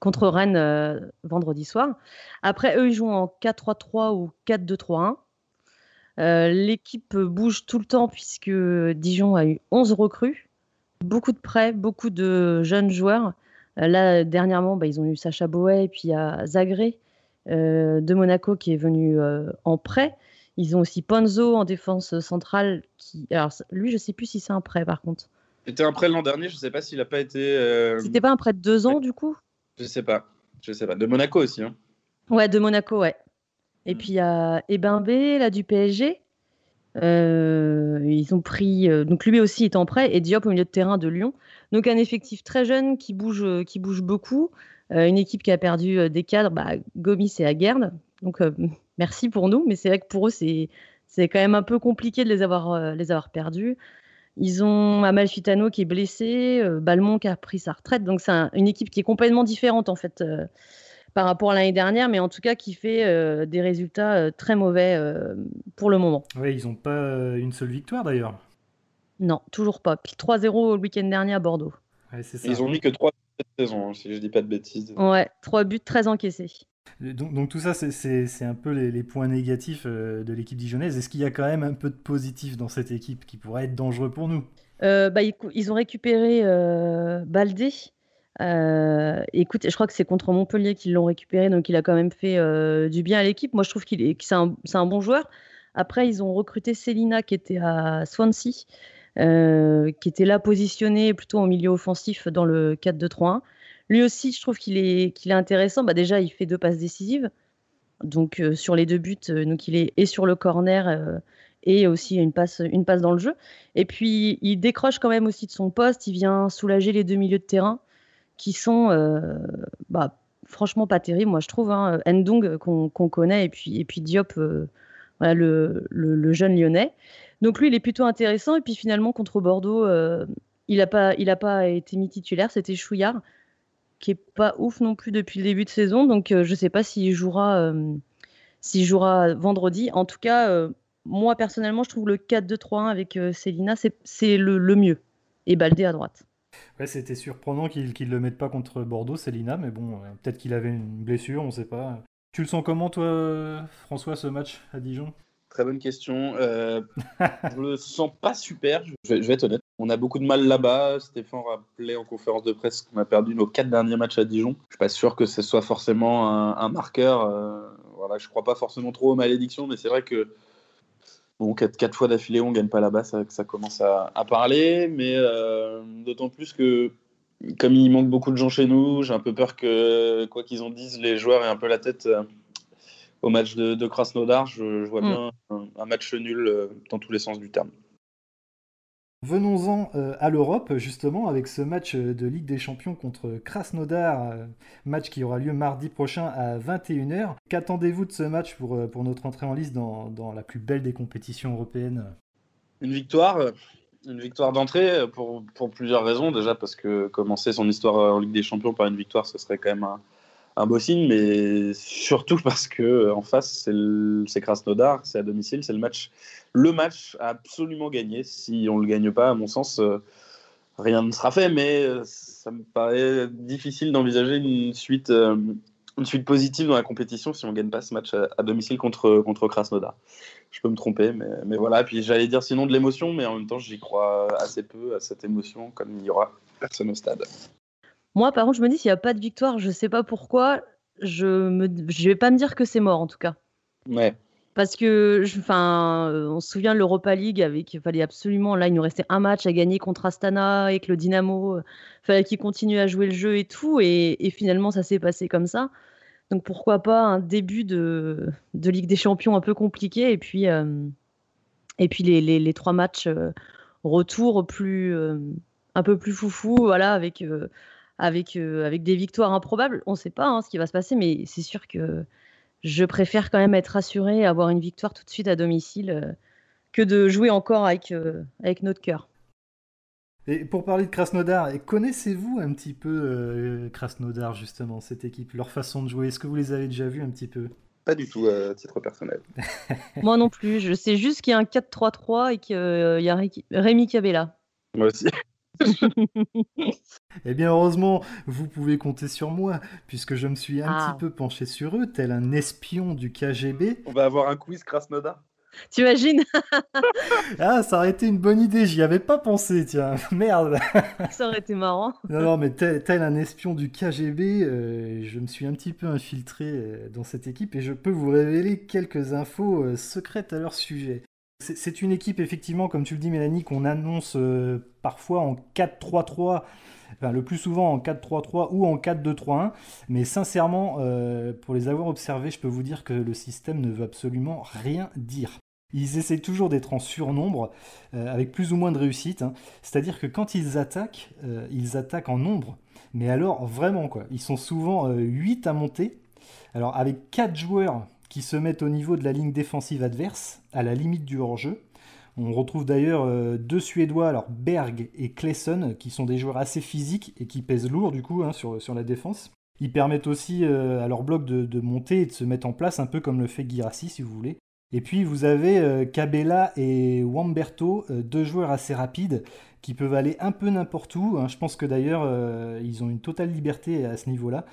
contre Rennes euh, vendredi soir. Après, eux, ils jouent en 4-3-3 ou 4-2-3-1. L'équipe bouge tout le temps puisque Dijon a eu 11 recrues, beaucoup de prêts, beaucoup de jeunes joueurs. là, dernièrement, bah, ils ont eu Sacha Boet et puis il y a Zagré de Monaco qui est venu en prêt. Ils ont aussi Ponzo en défense centrale. Qui... Alors, lui, je ne sais plus si c'est un prêt par contre. C'était un prêt l'an dernier, je ne sais pas s'il n'a pas été. Euh... C'était pas un prêt de deux ans du coup? Je sais pas. Je sais pas. De Monaco aussi. Hein. Ouais, de Monaco, ouais. Et puis il y a Ebimbe, là, du PSG. Euh, ils ont pris. Euh, donc lui aussi est en prêt et Diop au milieu de terrain de Lyon. Donc un effectif très jeune qui bouge, qui bouge beaucoup. Une équipe qui a perdu des cadres, bah, Gomis et Aguerd. Donc merci pour nous, mais c'est vrai que pour eux, c'est, c'est quand même un peu compliqué de les avoir, euh, les avoir perdus. Ils ont Amalfitano qui est blessé, euh, Balmont qui a pris sa retraite, donc c'est une équipe qui est complètement différente en fait euh, par rapport à l'année dernière, mais en tout cas qui fait des résultats très mauvais pour le moment. Oui, ils n'ont pas une seule victoire d'ailleurs. Non, toujours pas. Puis 3-0 le week-end dernier à Bordeaux. Ils ont mis que 3 cette saison, hein, si je dis pas de bêtises. Ouais, 3 buts, très encaissés. Donc, tout ça, c'est un peu les, points négatifs euh, de l'équipe dijonnaise. Est-ce qu'il y a quand même un peu de positif dans cette équipe qui pourrait être dangereux pour nous? Euh, bah, ils, ont récupéré euh, Baldé. Euh, écoute, je crois que c'est contre Montpellier qu'ils l'ont récupéré, donc il a quand même fait du bien à l'équipe. Moi, je trouve qu'il est, que c'est un, un, bon joueur. Après, ils ont recruté Célina qui était à Swansea. Qui était là positionné plutôt au milieu offensif dans le 4-2-3-1. Lui aussi, je trouve qu'il est, intéressant. Bah, déjà, il fait deux passes décisives. Donc, sur les deux buts, donc il est et sur le corner et aussi une passe, dans le jeu. Et puis, il décroche quand même aussi de son poste. Il vient soulager les deux milieux de terrain qui sont bah, franchement pas terribles, moi je trouve. Hein. Ndong qu'on connaît et puis, Diop, le, jeune lyonnais. Donc lui, il est plutôt intéressant. Et puis finalement, contre Bordeaux, il n'a pas, il a pas été mis titulaire. C'était Chouillard qui est pas ouf non plus depuis le début de saison. Donc, euh, je sais pas s'il jouera, euh, jouera vendredi. En tout cas, euh, moi personnellement, je trouve le 4-2-3-1 avec Célina, c'est le, le, mieux. Et Baldé à droite. Ouais, c'était surprenant qu'il ne le mette pas contre Bordeaux, Célina, mais bon, peut-être qu'il avait une blessure, on ne sait pas. Tu le sens comment, toi, François, ce match à Dijon? Très bonne question. Euh, je le sens pas super, je vais, être honnête. On a beaucoup de mal là-bas. Stéphane rappelait en conférence de presse qu'on a perdu nos quatre derniers matchs à Dijon. Je suis pas sûr que ce soit forcément un, marqueur. Euh, voilà, je crois pas forcément trop aux malédictions, mais c'est vrai que bon, quatre, fois d'affilée, on gagne pas là-bas, ça, ça commence à, parler. Mais euh, d'autant plus que comme il manque beaucoup de gens chez nous, j'ai un peu peur que, quoi qu'ils en disent, les joueurs aient un peu la tête euh, au match de, Krasnodar. Je, vois mm. bien un, match nul euh, dans tous les sens du terme. Venons-en euh, à l'Europe, justement, avec ce match euh, de Ligue des Champions contre Krasnodar, match qui aura lieu mardi prochain à 21h. Qu'attendez-vous de ce match pour, pour notre entrée en liste dans, dans la plus belle des compétitions européennes? Une victoire, une victoire d'entrée pour, pour, plusieurs raisons. Déjà parce que commencer son histoire en Ligue des Champions par une victoire, ce serait quand même un, un beau signe, mais surtout parce que en face, c'est Krasnodar, c'est à domicile, c'est le match, le match à absolument gagner. Si on le gagne pas, à mon sens, euh, rien ne sera fait, mais euh, ça me paraît difficile d'envisager une suite, euh, une suite positive dans la compétition si on gagne pas ce match à, domicile contre, contre Krasnodar. Je peux me tromper, mais, mais voilà. Puis j'allais dire sinon de l'émotion, mais en même temps, j'y crois assez peu à cette émotion, comme il y aura personne au stade. Moi, par contre, je me dis, s'il n'y a pas de victoire, je ne sais pas pourquoi, je ne vais pas me dire que c'est mort, en tout cas. Ouais. Parce que, enfin, euh, on se souvient de l'Europa League, avec, il fallait absolument, là, il nous restait un match à gagner contre Astana avec le Dynamo. Il fallait qu'il continue à jouer le jeu et tout, et, finalement, ça s'est passé comme ça. Donc pourquoi pas un début de, de Ligue des Champions un peu compliqué, et puis, euh, et puis les, les, trois matchs euh, retour plus, un peu plus foufou, voilà, avec avec, euh, avec des victoires improbables. On ne sait pas hein, ce qui va se passer, mais c'est sûr que je préfère quand même être rassuré et avoir une victoire tout de suite à domicile euh, que de jouer encore avec, euh, avec notre cœur. Et pour parler de Krasnodar, connaissez-vous un petit peu Krasnodar, justement, cette équipe, leur façon de jouer? Est-ce que vous les avez déjà vus un petit peu? Pas du tout, à titre personnel. Moi non plus. Je sais juste qu'il y a un 4-3-3 et qu'il y a Rémi Cabella. Moi aussi. eh bien, heureusement, vous pouvez compter sur moi, puisque je me suis un petit ah. peu penché sur eux, tel un espion du KGB. On va avoir un quiz Krasnodar. T'imagines? Ah, ça aurait été une bonne idée, j'y avais pas pensé, tiens. Merde Ça aurait été marrant. Non, non, mais tel, un espion du KGB, euh, je me suis un petit peu infiltré euh, dans cette équipe et je peux vous révéler quelques infos euh, secrètes à leur sujet. C'est une équipe, effectivement, comme tu le dis, Mélanie, qu'on annonce euh, parfois en 4-3-3, enfin, le plus souvent en 4-3-3 ou en 4-2-3-1. Mais sincèrement, euh, pour les avoir observés, je peux vous dire que le système ne veut absolument rien dire. Ils essaient toujours d'être en surnombre, euh, avec plus ou moins de réussite. Hein. C'est-à-dire que quand ils attaquent, ils attaquent en nombre. Mais alors, vraiment, quoi. Ils sont souvent 8 à monter. Alors, avec 4 joueurs qui se mettent au niveau de la ligne défensive adverse, à la limite du hors-jeu. On retrouve d'ailleurs euh, deux Suédois, alors Berg et Klesson, qui sont des joueurs assez physiques et qui pèsent lourd du coup hein, sur, la défense. Ils permettent aussi euh, à leur bloc de, monter et de se mettre en place, un peu comme le fait Girassi si vous voulez. Et puis vous avez euh, Cabella et Wamberto, deux joueurs assez rapides qui peuvent aller un peu n'importe où. Hein. Je pense que d'ailleurs ils ont une totale liberté à ce niveau-là.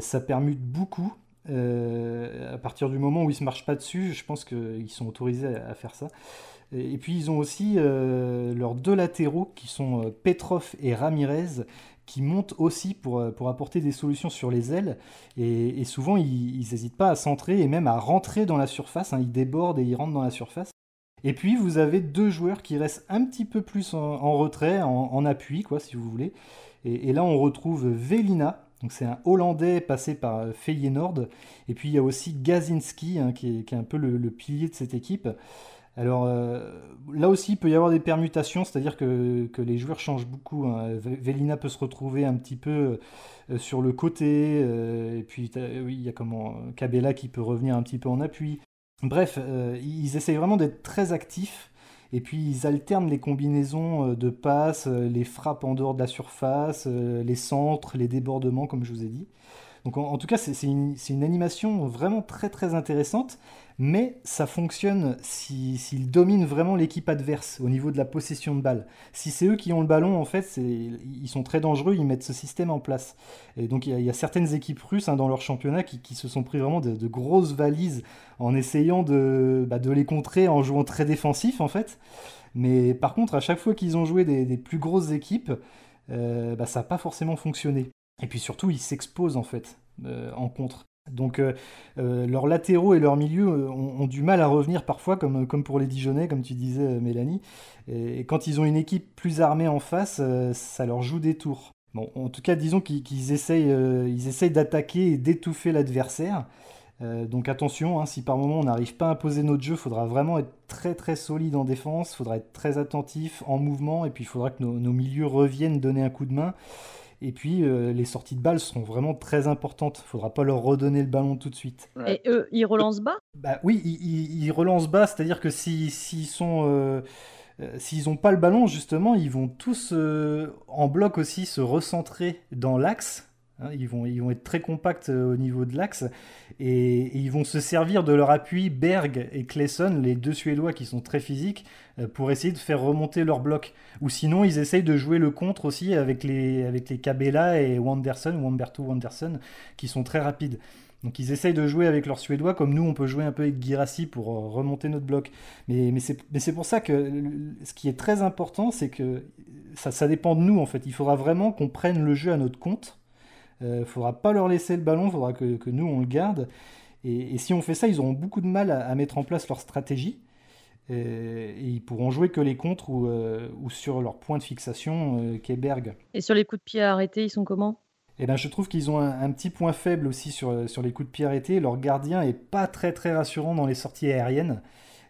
ça permute beaucoup. Euh, à partir du moment où ils ne se marchent pas dessus, je pense qu'ils sont autorisés à, faire ça. Et, puis ils ont aussi euh, leurs deux latéraux qui sont euh, Petrov et Ramirez qui montent aussi pour, pour apporter des solutions sur les ailes. Et, souvent ils n'hésitent pas à centrer et même à rentrer dans la surface. Hein. Ils débordent et ils rentrent dans la surface. Et puis vous avez deux joueurs qui restent un petit peu plus en, retrait, en, appui, quoi, si vous voulez. Et, là, on retrouve Velina. Donc c'est un Hollandais passé par Feyenoord. Et puis il y a aussi Gazinski, hein, qui, est, un peu le, pilier de cette équipe. Alors euh, là aussi, il peut y avoir des permutations, c'est-à-dire que, les joueurs changent beaucoup. Hein. Velina peut se retrouver un petit peu euh, sur le côté, euh, et puis il y a comment Cabella qui peut revenir un petit peu en appui. Bref, ils essayent vraiment d'être très actifs. Et puis ils alternent les combinaisons de passes, les frappes en dehors de la surface, les centres, les débordements, comme je vous ai dit. Donc en, tout cas, c'est une, animation vraiment très très intéressante, mais ça fonctionne s'ils dominent vraiment l'équipe adverse au niveau de la possession de balle. Si c'est eux qui ont le ballon, en fait, ils sont très dangereux, ils mettent ce système en place. Et donc il y, a certaines équipes russes hein, dans leur championnat qui, se sont pris vraiment de, grosses valises en essayant bah, de, les contrer en jouant très défensif, en fait. Mais par contre, à chaque fois qu'ils ont joué des, plus grosses équipes, euh, bah, ça n'a pas forcément fonctionné. Et puis surtout, ils s'exposent en fait euh, en contre. Donc euh, euh, leurs latéraux et leurs milieux ont, du mal à revenir parfois, comme, pour les Dijonais, comme tu disais Mélanie. Et, quand ils ont une équipe plus armée en face, ça leur joue des tours. Bon, en tout cas, disons qu'ils essayent, ils essayent d'attaquer et d'étouffer l'adversaire. donc attention, hein, si par moment on n'arrive pas à imposer notre jeu, il faudra vraiment être très très solide en défense, il faudra être très attentif en mouvement, et puis il faudra que nos milieux reviennent donner un coup de main. Et puis, euh, les sorties de balles seront vraiment très importantes. Il ne faudra pas leur redonner le ballon tout de suite. Et eux, ils relancent bas? Bah, Oui, ils, relancent bas, c'est-à-dire que s'ils sont... Euh, euh, s'ils n'ont pas le ballon, justement, ils vont tous en bloc aussi se recentrer dans l'axe Hein, ils, vont, être très compacts euh, au niveau de l'axe et, ils vont se servir de leur appui Berg et Clayson, les deux Suédois qui sont très physiques, euh, pour essayer de faire remonter leur bloc. Ou sinon, ils essayent de jouer le contre aussi avec les, avec les et Wanderson, Wamberto Wanderson, qui sont très rapides. Donc ils essayent de jouer avec leurs Suédois comme nous on peut jouer un peu avec Girassi pour euh, remonter notre bloc. Mais, c'est pour ça que ce qui est très important, c'est que ça, dépend de nous en fait. Il faudra vraiment qu'on prenne le jeu à notre compte ne faudra pas leur laisser le ballon, il faudra que, nous on le garde. Et, si on fait ça, ils auront beaucoup de mal à, mettre en place leur stratégie. Et, ils pourront jouer que les contres ou, euh, sur leur point de fixation, euh, Berg. Et sur les coups de pied arrêtés, ils sont comment? Eh ben, je trouve qu'ils ont un, petit point faible aussi sur, sur les coups de pied arrêtés. Leur gardien est pas très très rassurant dans les sorties aériennes.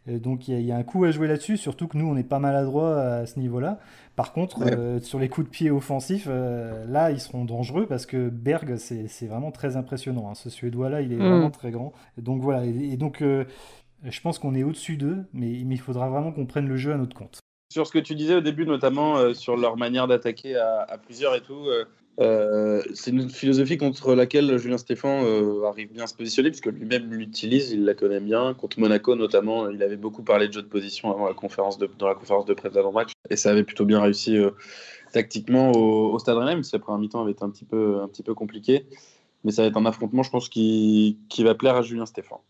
Euh, donc il y, a un coup à jouer là-dessus, surtout que nous on est pas maladroit à ce niveau-là. Par contre, euh, sur les coups de pied offensifs, euh, là ils seront dangereux parce que Berg c'est vraiment très impressionnant. Hein. Ce Suédois-là il est mm. vraiment très grand. Donc voilà, et, donc je pense qu'on est au-dessus d'eux, mais, il faudra vraiment qu'on prenne le jeu à notre compte. Sur ce que tu disais au début, notamment sur leur manière d'attaquer à, à, plusieurs et tout, euh, c'est une philosophie contre laquelle Julien Stéphan euh, arrive bien à se positionner, puisque lui-même l'utilise, il la connaît bien. Contre Monaco, notamment, il avait beaucoup parlé de jeu de position avant la conférence de, dans la conférence de presse d'avant-match, et ça avait plutôt bien réussi euh, tactiquement au, Stade Rennais, même si après un mi-temps avait été un petit, peu, un petit peu compliqué. Mais ça va être un affrontement, je pense, qui, qui va plaire à Julien Stéphan.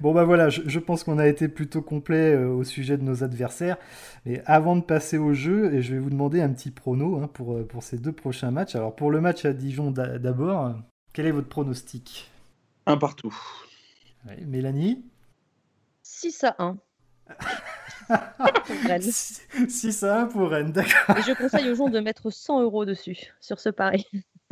Bon bah voilà, je, pense qu'on a été plutôt complet euh, au sujet de nos adversaires. Mais avant de passer au jeu, et je vais vous demander un petit prono hein, pour, euh, pour ces deux prochains matchs. Alors pour le match à Dijon d'abord, quel est votre pronostic? Un partout. Mélanie? 6 à 1. 6 à 1 pour Rennes, d'accord. Et je conseille aux gens de mettre 100 euros dessus, sur ce pari.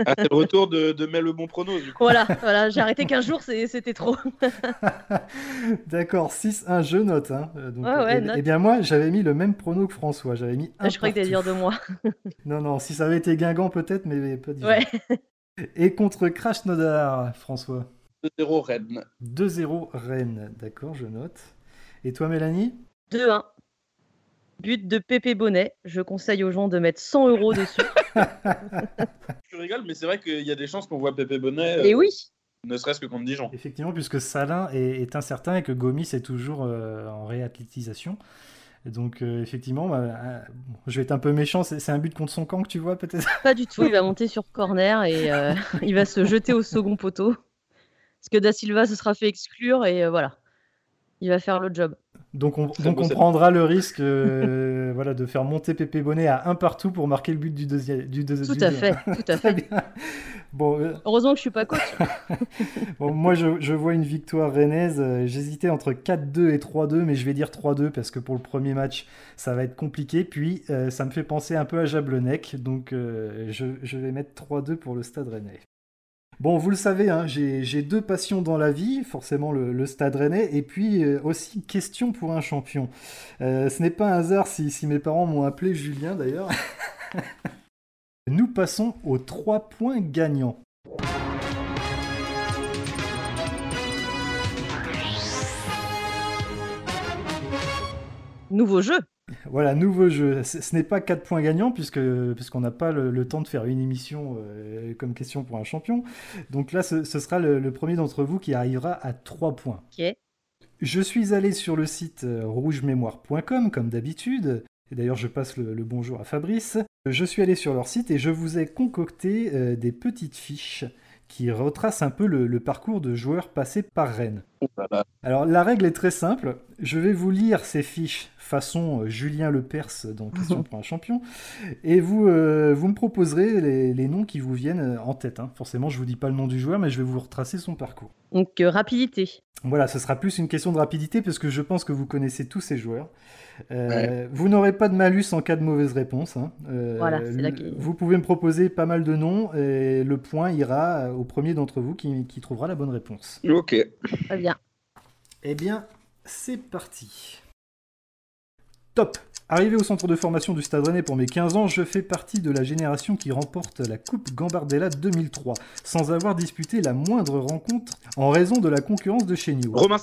Ah, c'est le retour de, de le bon prono. Du coup. Voilà, voilà j'ai arrêté qu'un jour, c'était trop. D'accord, 6-1, je note. Hein. Euh, donc, ouais, et, eh, eh bien moi, j'avais mis le même prono que François. J'avais mis Je croyais que t'allais dire de moi. non, non, si ça avait été Guingamp peut-être, mais pas du Ouais. Et contre Crash Nodar, François 2-0 Rennes. 2-0 Rennes, d'accord, je note. Et toi, Mélanie? 2-1. But de Pépé Bonnet. Je conseille aux gens de mettre 100 euros dessus. Je rigole, mais c'est vrai qu'il y a des chances qu'on voit Pépé Bonnet. et oui. Ne serait-ce que contre Dijon. Effectivement, puisque Salin est, incertain et que Gomis est toujours euh, en réathlétisation. Donc euh, effectivement, bah, euh, je vais être un peu méchant, c'est un but contre son camp que tu vois peut-être? Pas du tout, il va monter sur corner et il va se jeter au second poteau. Parce que Da Silva se sera fait exclure et voilà, il va faire le job. Donc on, donc on prendra le risque euh, voilà, de faire monter Pépé Bonnet à un partout pour marquer le but du deuxième. Du tout, à fait, tout à fait, Bon, euh, Heureusement que je suis pas coach. bon, moi, je, je, vois une victoire rennaise. Euh, j'hésitais entre 4-2 et 3-2, mais je vais dire 3-2 parce que pour le premier match, ça va être compliqué. Puis, ça me fait penser un peu à Jablonec. Donc, je, je, vais mettre 3-2 pour le Stade Rennais. Bon, vous le savez, hein, j'ai deux passions dans la vie, forcément le, stade rennais, et puis euh, aussi question pour un champion. Euh, ce n'est pas un hasard si, mes parents m'ont appelé Julien d'ailleurs. Nous passons aux trois points gagnants. Nouveau jeu voilà, nouveau jeu. Ce n'est pas 4 points gagnants puisque puisqu'on n'a pas le, temps de faire une émission euh, comme question pour un champion. Donc là, ce, sera le, premier d'entre vous qui arrivera à 3 points. Je suis allé sur le site euh, rougemémoire.com comme d'habitude. Et d'ailleurs, je passe le, bonjour à Fabrice. Je suis allé sur leur site et je vous ai concocté euh, des petites fiches qui retracent un peu le, parcours de joueurs passés par Rennes. Oh Alors la règle est très simple. Je vais vous lire ces fiches façon euh, Julien Lepers dans Question pour un champion. Et vous, euh, vous me proposerez les, noms qui vous viennent euh, en tête. Hein. Forcément, je vous dis pas le nom du joueur, mais je vais vous retracer son parcours. Donc, rapidité. Voilà, ce sera plus une question de rapidité parce que je pense que vous connaissez tous ces joueurs. Vous n'aurez pas de malus en cas de mauvaise réponse. Hein. voilà, Vous pouvez me proposer pas mal de noms et le point ira au premier d'entre vous qui, qui trouvera la bonne réponse. Ok. Très bien. Eh bien, c'est parti. Top Arrivé au centre de formation du Stade Rennais pour mes 15 ans, je fais partie de la génération qui remporte la Coupe Gambardella 2003, sans avoir disputé la moindre rencontre en raison de la concurrence de chez New. Romain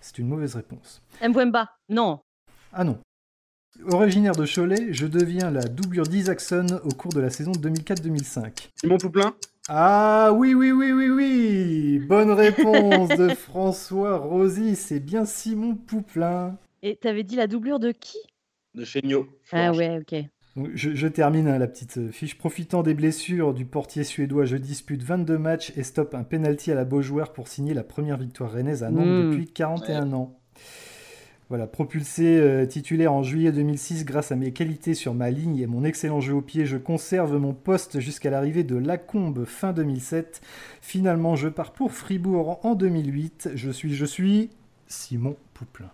C'est une mauvaise réponse. Mbwemba, non. Ah non. Originaire de Cholet, je deviens la doublure d'Isaacson au cours de la saison 2004-2005. Simon Pouplin Ah oui, oui, oui, oui, oui Bonne réponse de François Rosy, c'est bien Simon Pouplin. Et t'avais dit la doublure de qui? De Chéniaud. Ah ouais, ok. je, termine hein, la petite euh, fiche. Profitant des blessures du portier suédois, je dispute 22 matchs et stoppe un penalty à la Beaujoueur pour signer la première victoire rennaise à Nantes hmm. depuis 41 ans. Voilà, propulsé euh, titulaire en juillet 2006 grâce à mes qualités sur ma ligne et mon excellent jeu au pied, je conserve mon poste jusqu'à l'arrivée de Lacombe fin 2007. Finalement, je pars pour Fribourg en 2008. Je suis, je suis Simon Pouplin.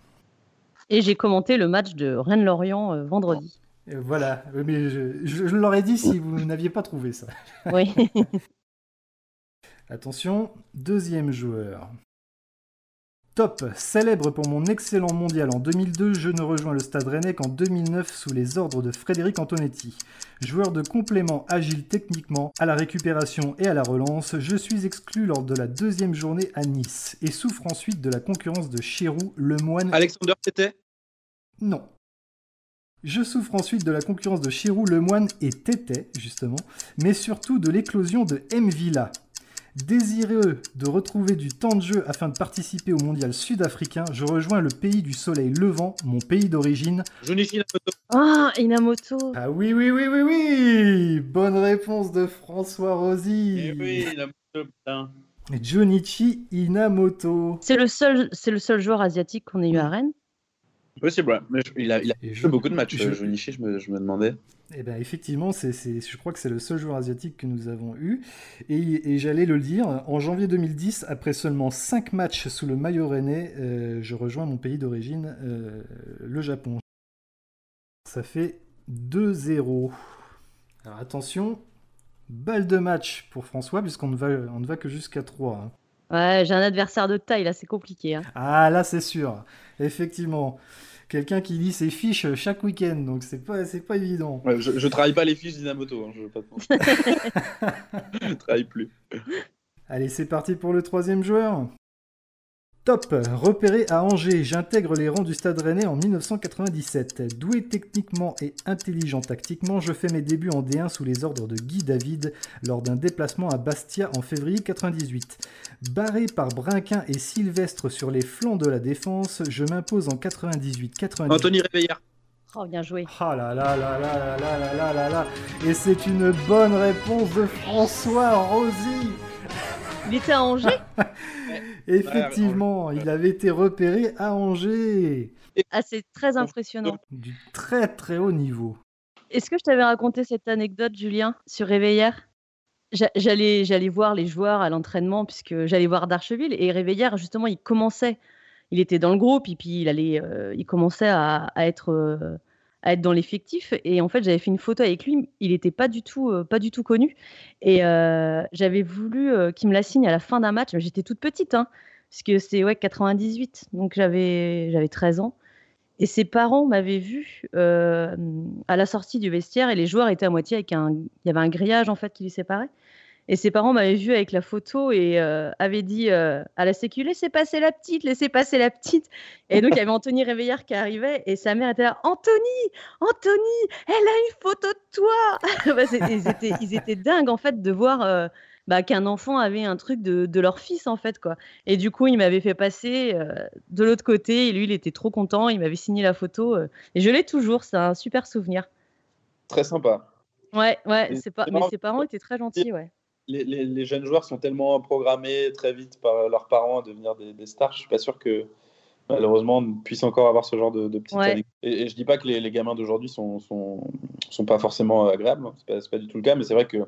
Et j'ai commenté le match de Rennes-Lorient euh, vendredi. voilà, mais je, je, l'aurais dit si vous n'aviez pas trouvé ça. Oui. Attention, deuxième joueur. Top, célèbre pour mon excellent mondial en 2002, je ne rejoins le Stade Rennais qu'en 2009 sous les ordres de Frédéric Antonetti. Joueur de complément agile techniquement, à la récupération et à la relance, je suis exclu lors de la deuxième journée à Nice et souffre ensuite de la concurrence de Chérou, Lemoine. Alexander Tété? Non. Je souffre ensuite de la concurrence de Chirou, Lemoine et Tété, justement, mais surtout de l'éclosion de M. Villa, Désireux de retrouver du temps de jeu afin de participer au mondial sud-africain, je rejoins le pays du soleil levant, mon pays d'origine. Junichi Inamoto. Ah, Inamoto. Ah oui, oui, oui, oui, oui Bonne réponse de François Rosy. Eh oui, Inamoto, putain. Junichi Inamoto. C'est le seul, c'est le seul joueur asiatique qu'on ait eu à Rennes. Oui, c'est vrai. Mais il a, il a fait beaucoup de matchs, je, Junichi, je me, je me demandais. Eh ben effectivement, c'est, je crois que c'est le seul joueur asiatique que nous avons eu. Et, j'allais le dire, en janvier 2010, après seulement 5 matchs sous le maillot rennais, euh, je rejoins mon pays d'origine, euh, le Japon. Ça fait 2-0. Alors attention, balle de match pour François, puisqu'on ne va, on ne va que jusqu'à 3. Hein. Ouais, j'ai un adversaire de taille, là c'est compliqué. Hein. Ah là c'est sûr, effectivement quelqu'un qui lit ses fiches chaque week-end, donc c'est pas, c'est pas évident. je, je travaille pas les fiches d'Inamoto, hein, je veux pas je travaille plus. Allez, c'est parti pour le troisième joueur. Top Repéré à Angers, j'intègre les rangs du Stade Rennais en 1997. Doué techniquement et intelligent tactiquement, je fais mes débuts en D1 sous les ordres de Guy David lors d'un déplacement à Bastia en février 98. Barré par Brinquin et Sylvestre sur les flancs de la défense, je m'impose en 98-99. Anthony Réveillard. Oh, bien joué. Ah là là là là là là là là là Et c'est une bonne réponse de François Rosy Il était à Angers Effectivement, il avait été repéré à Angers. Ah, c'est très impressionnant. Du très très haut niveau. Est-ce que je t'avais raconté cette anecdote, Julien, sur Réveillère? J'allais, j'allais voir les joueurs à l'entraînement puisque j'allais voir Darcheville et Réveillère justement il commençait, il était dans le groupe et puis il allait, euh, il commençait à, être euh, à être dans l'effectif. Et en fait, j'avais fait une photo avec lui. Il n'était pas du tout, euh, pas du tout connu. Et euh, j'avais voulu euh, qu'il me la signe à la fin d'un match. J'étais toute petite, hein, puisque c'est ouais 98, donc j'avais j'avais 13 ans. Et ses parents m'avaient vu à la sortie du vestiaire et les joueurs étaient à moitié avec un, il y avait un grillage en fait qui les séparait. Et ses parents m'avaient vu avec la photo et euh, avaient dit euh, à la sécu laissez passer la petite, laissez passer la petite. Et donc il y avait Anthony Réveillard qui arrivait et sa mère était là Anthony, Anthony, elle a une photo de toi. bah, ils, étaient, ils, étaient, dingues en fait de voir euh, bah, qu'un enfant avait un truc de, de, leur fils en fait quoi. Et du coup il m'avait fait passer euh, de l'autre côté et lui il était trop content, il m'avait signé la photo euh, et je l'ai toujours, c'est un super souvenir. Très sympa. Ouais, ouais, mais ses parents étaient très gentils, ouais les, les, les, jeunes joueurs sont tellement programmés très vite par leurs parents à devenir des, des stars. Je suis pas sûr que malheureusement on puisse encore avoir ce genre de, de petites ouais. et, et, je dis pas que les, les gamins d'aujourd'hui sont, sont, sont pas forcément agréables, c'est pas, pas du tout le cas, mais c'est vrai que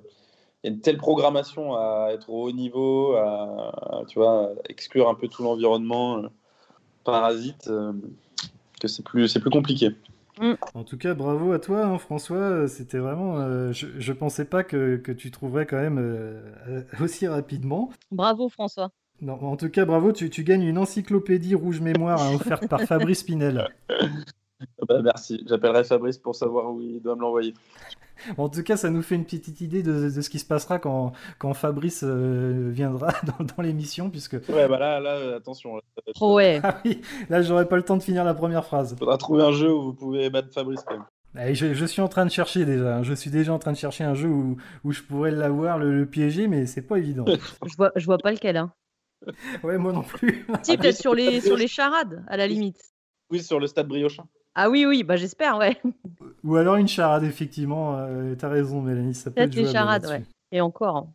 il y a une telle programmation à être au haut niveau, à, à tu vois, à exclure un peu tout l'environnement euh, parasite, euh, que c'est plus, c'est plus compliqué. Mmh. En tout cas, bravo à toi, hein, François. C'était vraiment. Euh, je, je pensais pas que, que, tu trouverais quand même euh, aussi rapidement. Bravo, François. Non, en tout cas, bravo. Tu, tu gagnes une encyclopédie rouge mémoire hein, offerte par Fabrice Pinel. bah, merci. J'appellerai Fabrice pour savoir où il doit me l'envoyer. En tout cas, ça nous fait une petite idée de, de ce qui se passera quand, quand Fabrice euh, viendra dans, dans l'émission, puisque... Ouais, bah là, là attention. Oh ouais. Ah oui, là, j'aurais pas le temps de finir la première phrase. Faudra trouver un jeu où vous pouvez battre Fabrice quand même. Et je, je, suis en train de chercher déjà. Je suis déjà en train de chercher un jeu où, où je pourrais l'avoir, le, le, piéger, mais c'est pas évident. je vois, je vois pas lequel. Hein. Ouais, moi non plus. si, peut-être sur les, sur les charades, à la limite. Oui, sur le stade Briochin. Ah oui, oui, bah j'espère, ouais. Ou alors une charade, effectivement. Euh, T'as raison, Mélanie, ça peut être les charades, ouais. Et encore. Hein.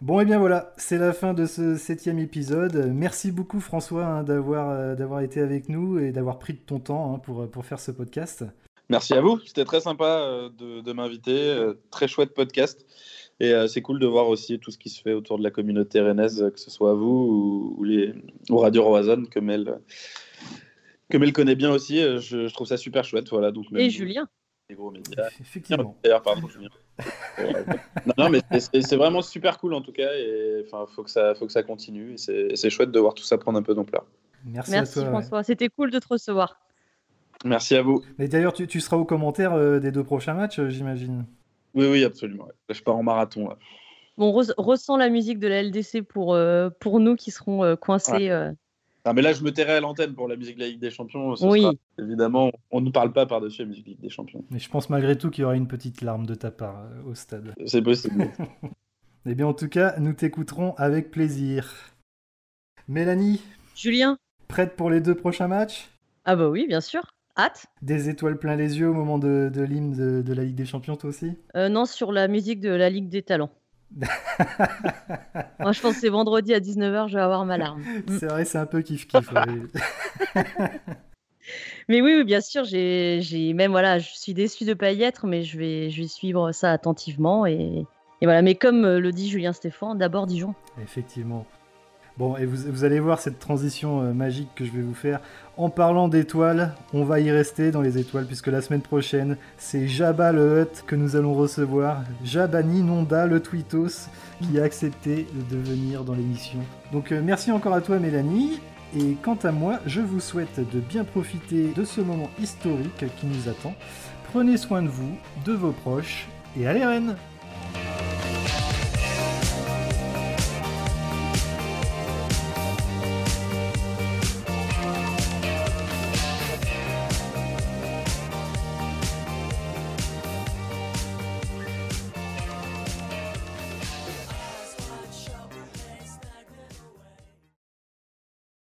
Bon, et bien voilà, c'est la fin de ce septième épisode. Merci beaucoup, François, hein, d'avoir euh, d'avoir été avec nous et d'avoir pris de ton temps hein, pour, pour faire ce podcast. Merci à vous, c'était très sympa euh, de, de m'inviter. Euh, très chouette podcast. Et euh, c'est cool de voir aussi tout ce qui se fait autour de la communauté rennaise, que ce soit vous ou, ou, les, ou Radio Roazhon, comme elle comme elle connaît bien aussi, euh, je, je trouve ça super chouette. Voilà, donc et Julien. Les gros médias. Effectivement. D'ailleurs, pardon, Julien. non, non, mais c'est vraiment super cool en tout cas. Et enfin, faut que ça, faut que ça continue. Et c'est chouette de voir tout ça prendre un peu d'ampleur. Merci, Merci à toi, François. Ouais. C'était cool de te recevoir. Merci à vous. Mais d'ailleurs, tu, tu, seras au commentaire euh, des deux prochains matchs, euh, j'imagine. Oui, oui, absolument. Là, je pars en marathon. Là. Bon, on re ressent la musique de la LDC pour, euh, pour nous qui seront euh, coincés. Ouais. Ah, mais là, je me tairai à l'antenne pour la musique de la Ligue des Champions. oui. Sera, évidemment, on ne parle pas par-dessus la musique de la Ligue des Champions. Mais je pense malgré tout qu'il y aura une petite larme de ta part euh, au stade. C'est possible. eh bien, en tout cas, nous t'écouterons avec plaisir. Mélanie Julien Prête pour les deux prochains matchs? Ah, bah oui, bien sûr. Hâte. Des étoiles plein les yeux au moment de, de l'hymne de, de, la Ligue des Champions, toi aussi? Euh, Non, sur la musique de la Ligue des Talents. Moi, je pense que c'est vendredi à 19h, je vais avoir ma larme. C'est vrai, c'est un peu kiff-kiff. mais oui, oui, bien sûr, j'ai même, voilà, je suis déçue de ne pas y être, mais je vais, je vais suivre ça attentivement. Et, et voilà, mais comme le dit Julien Stéphane, d'abord Dijon. Effectivement. Bon, et vous, allez voir cette transition euh, magique que je vais vous faire. En parlant d'étoiles, on va y rester dans les étoiles, puisque la semaine prochaine, c'est Jabba le Hut que nous allons recevoir. Jabani Nonda, le Twitos, qui a accepté de venir dans l'émission. Donc euh, merci encore à toi, Mélanie. Et quant à moi, je vous souhaite de bien profiter de ce moment historique qui nous attend. Prenez soin de vous, de vos proches, et allez Rennes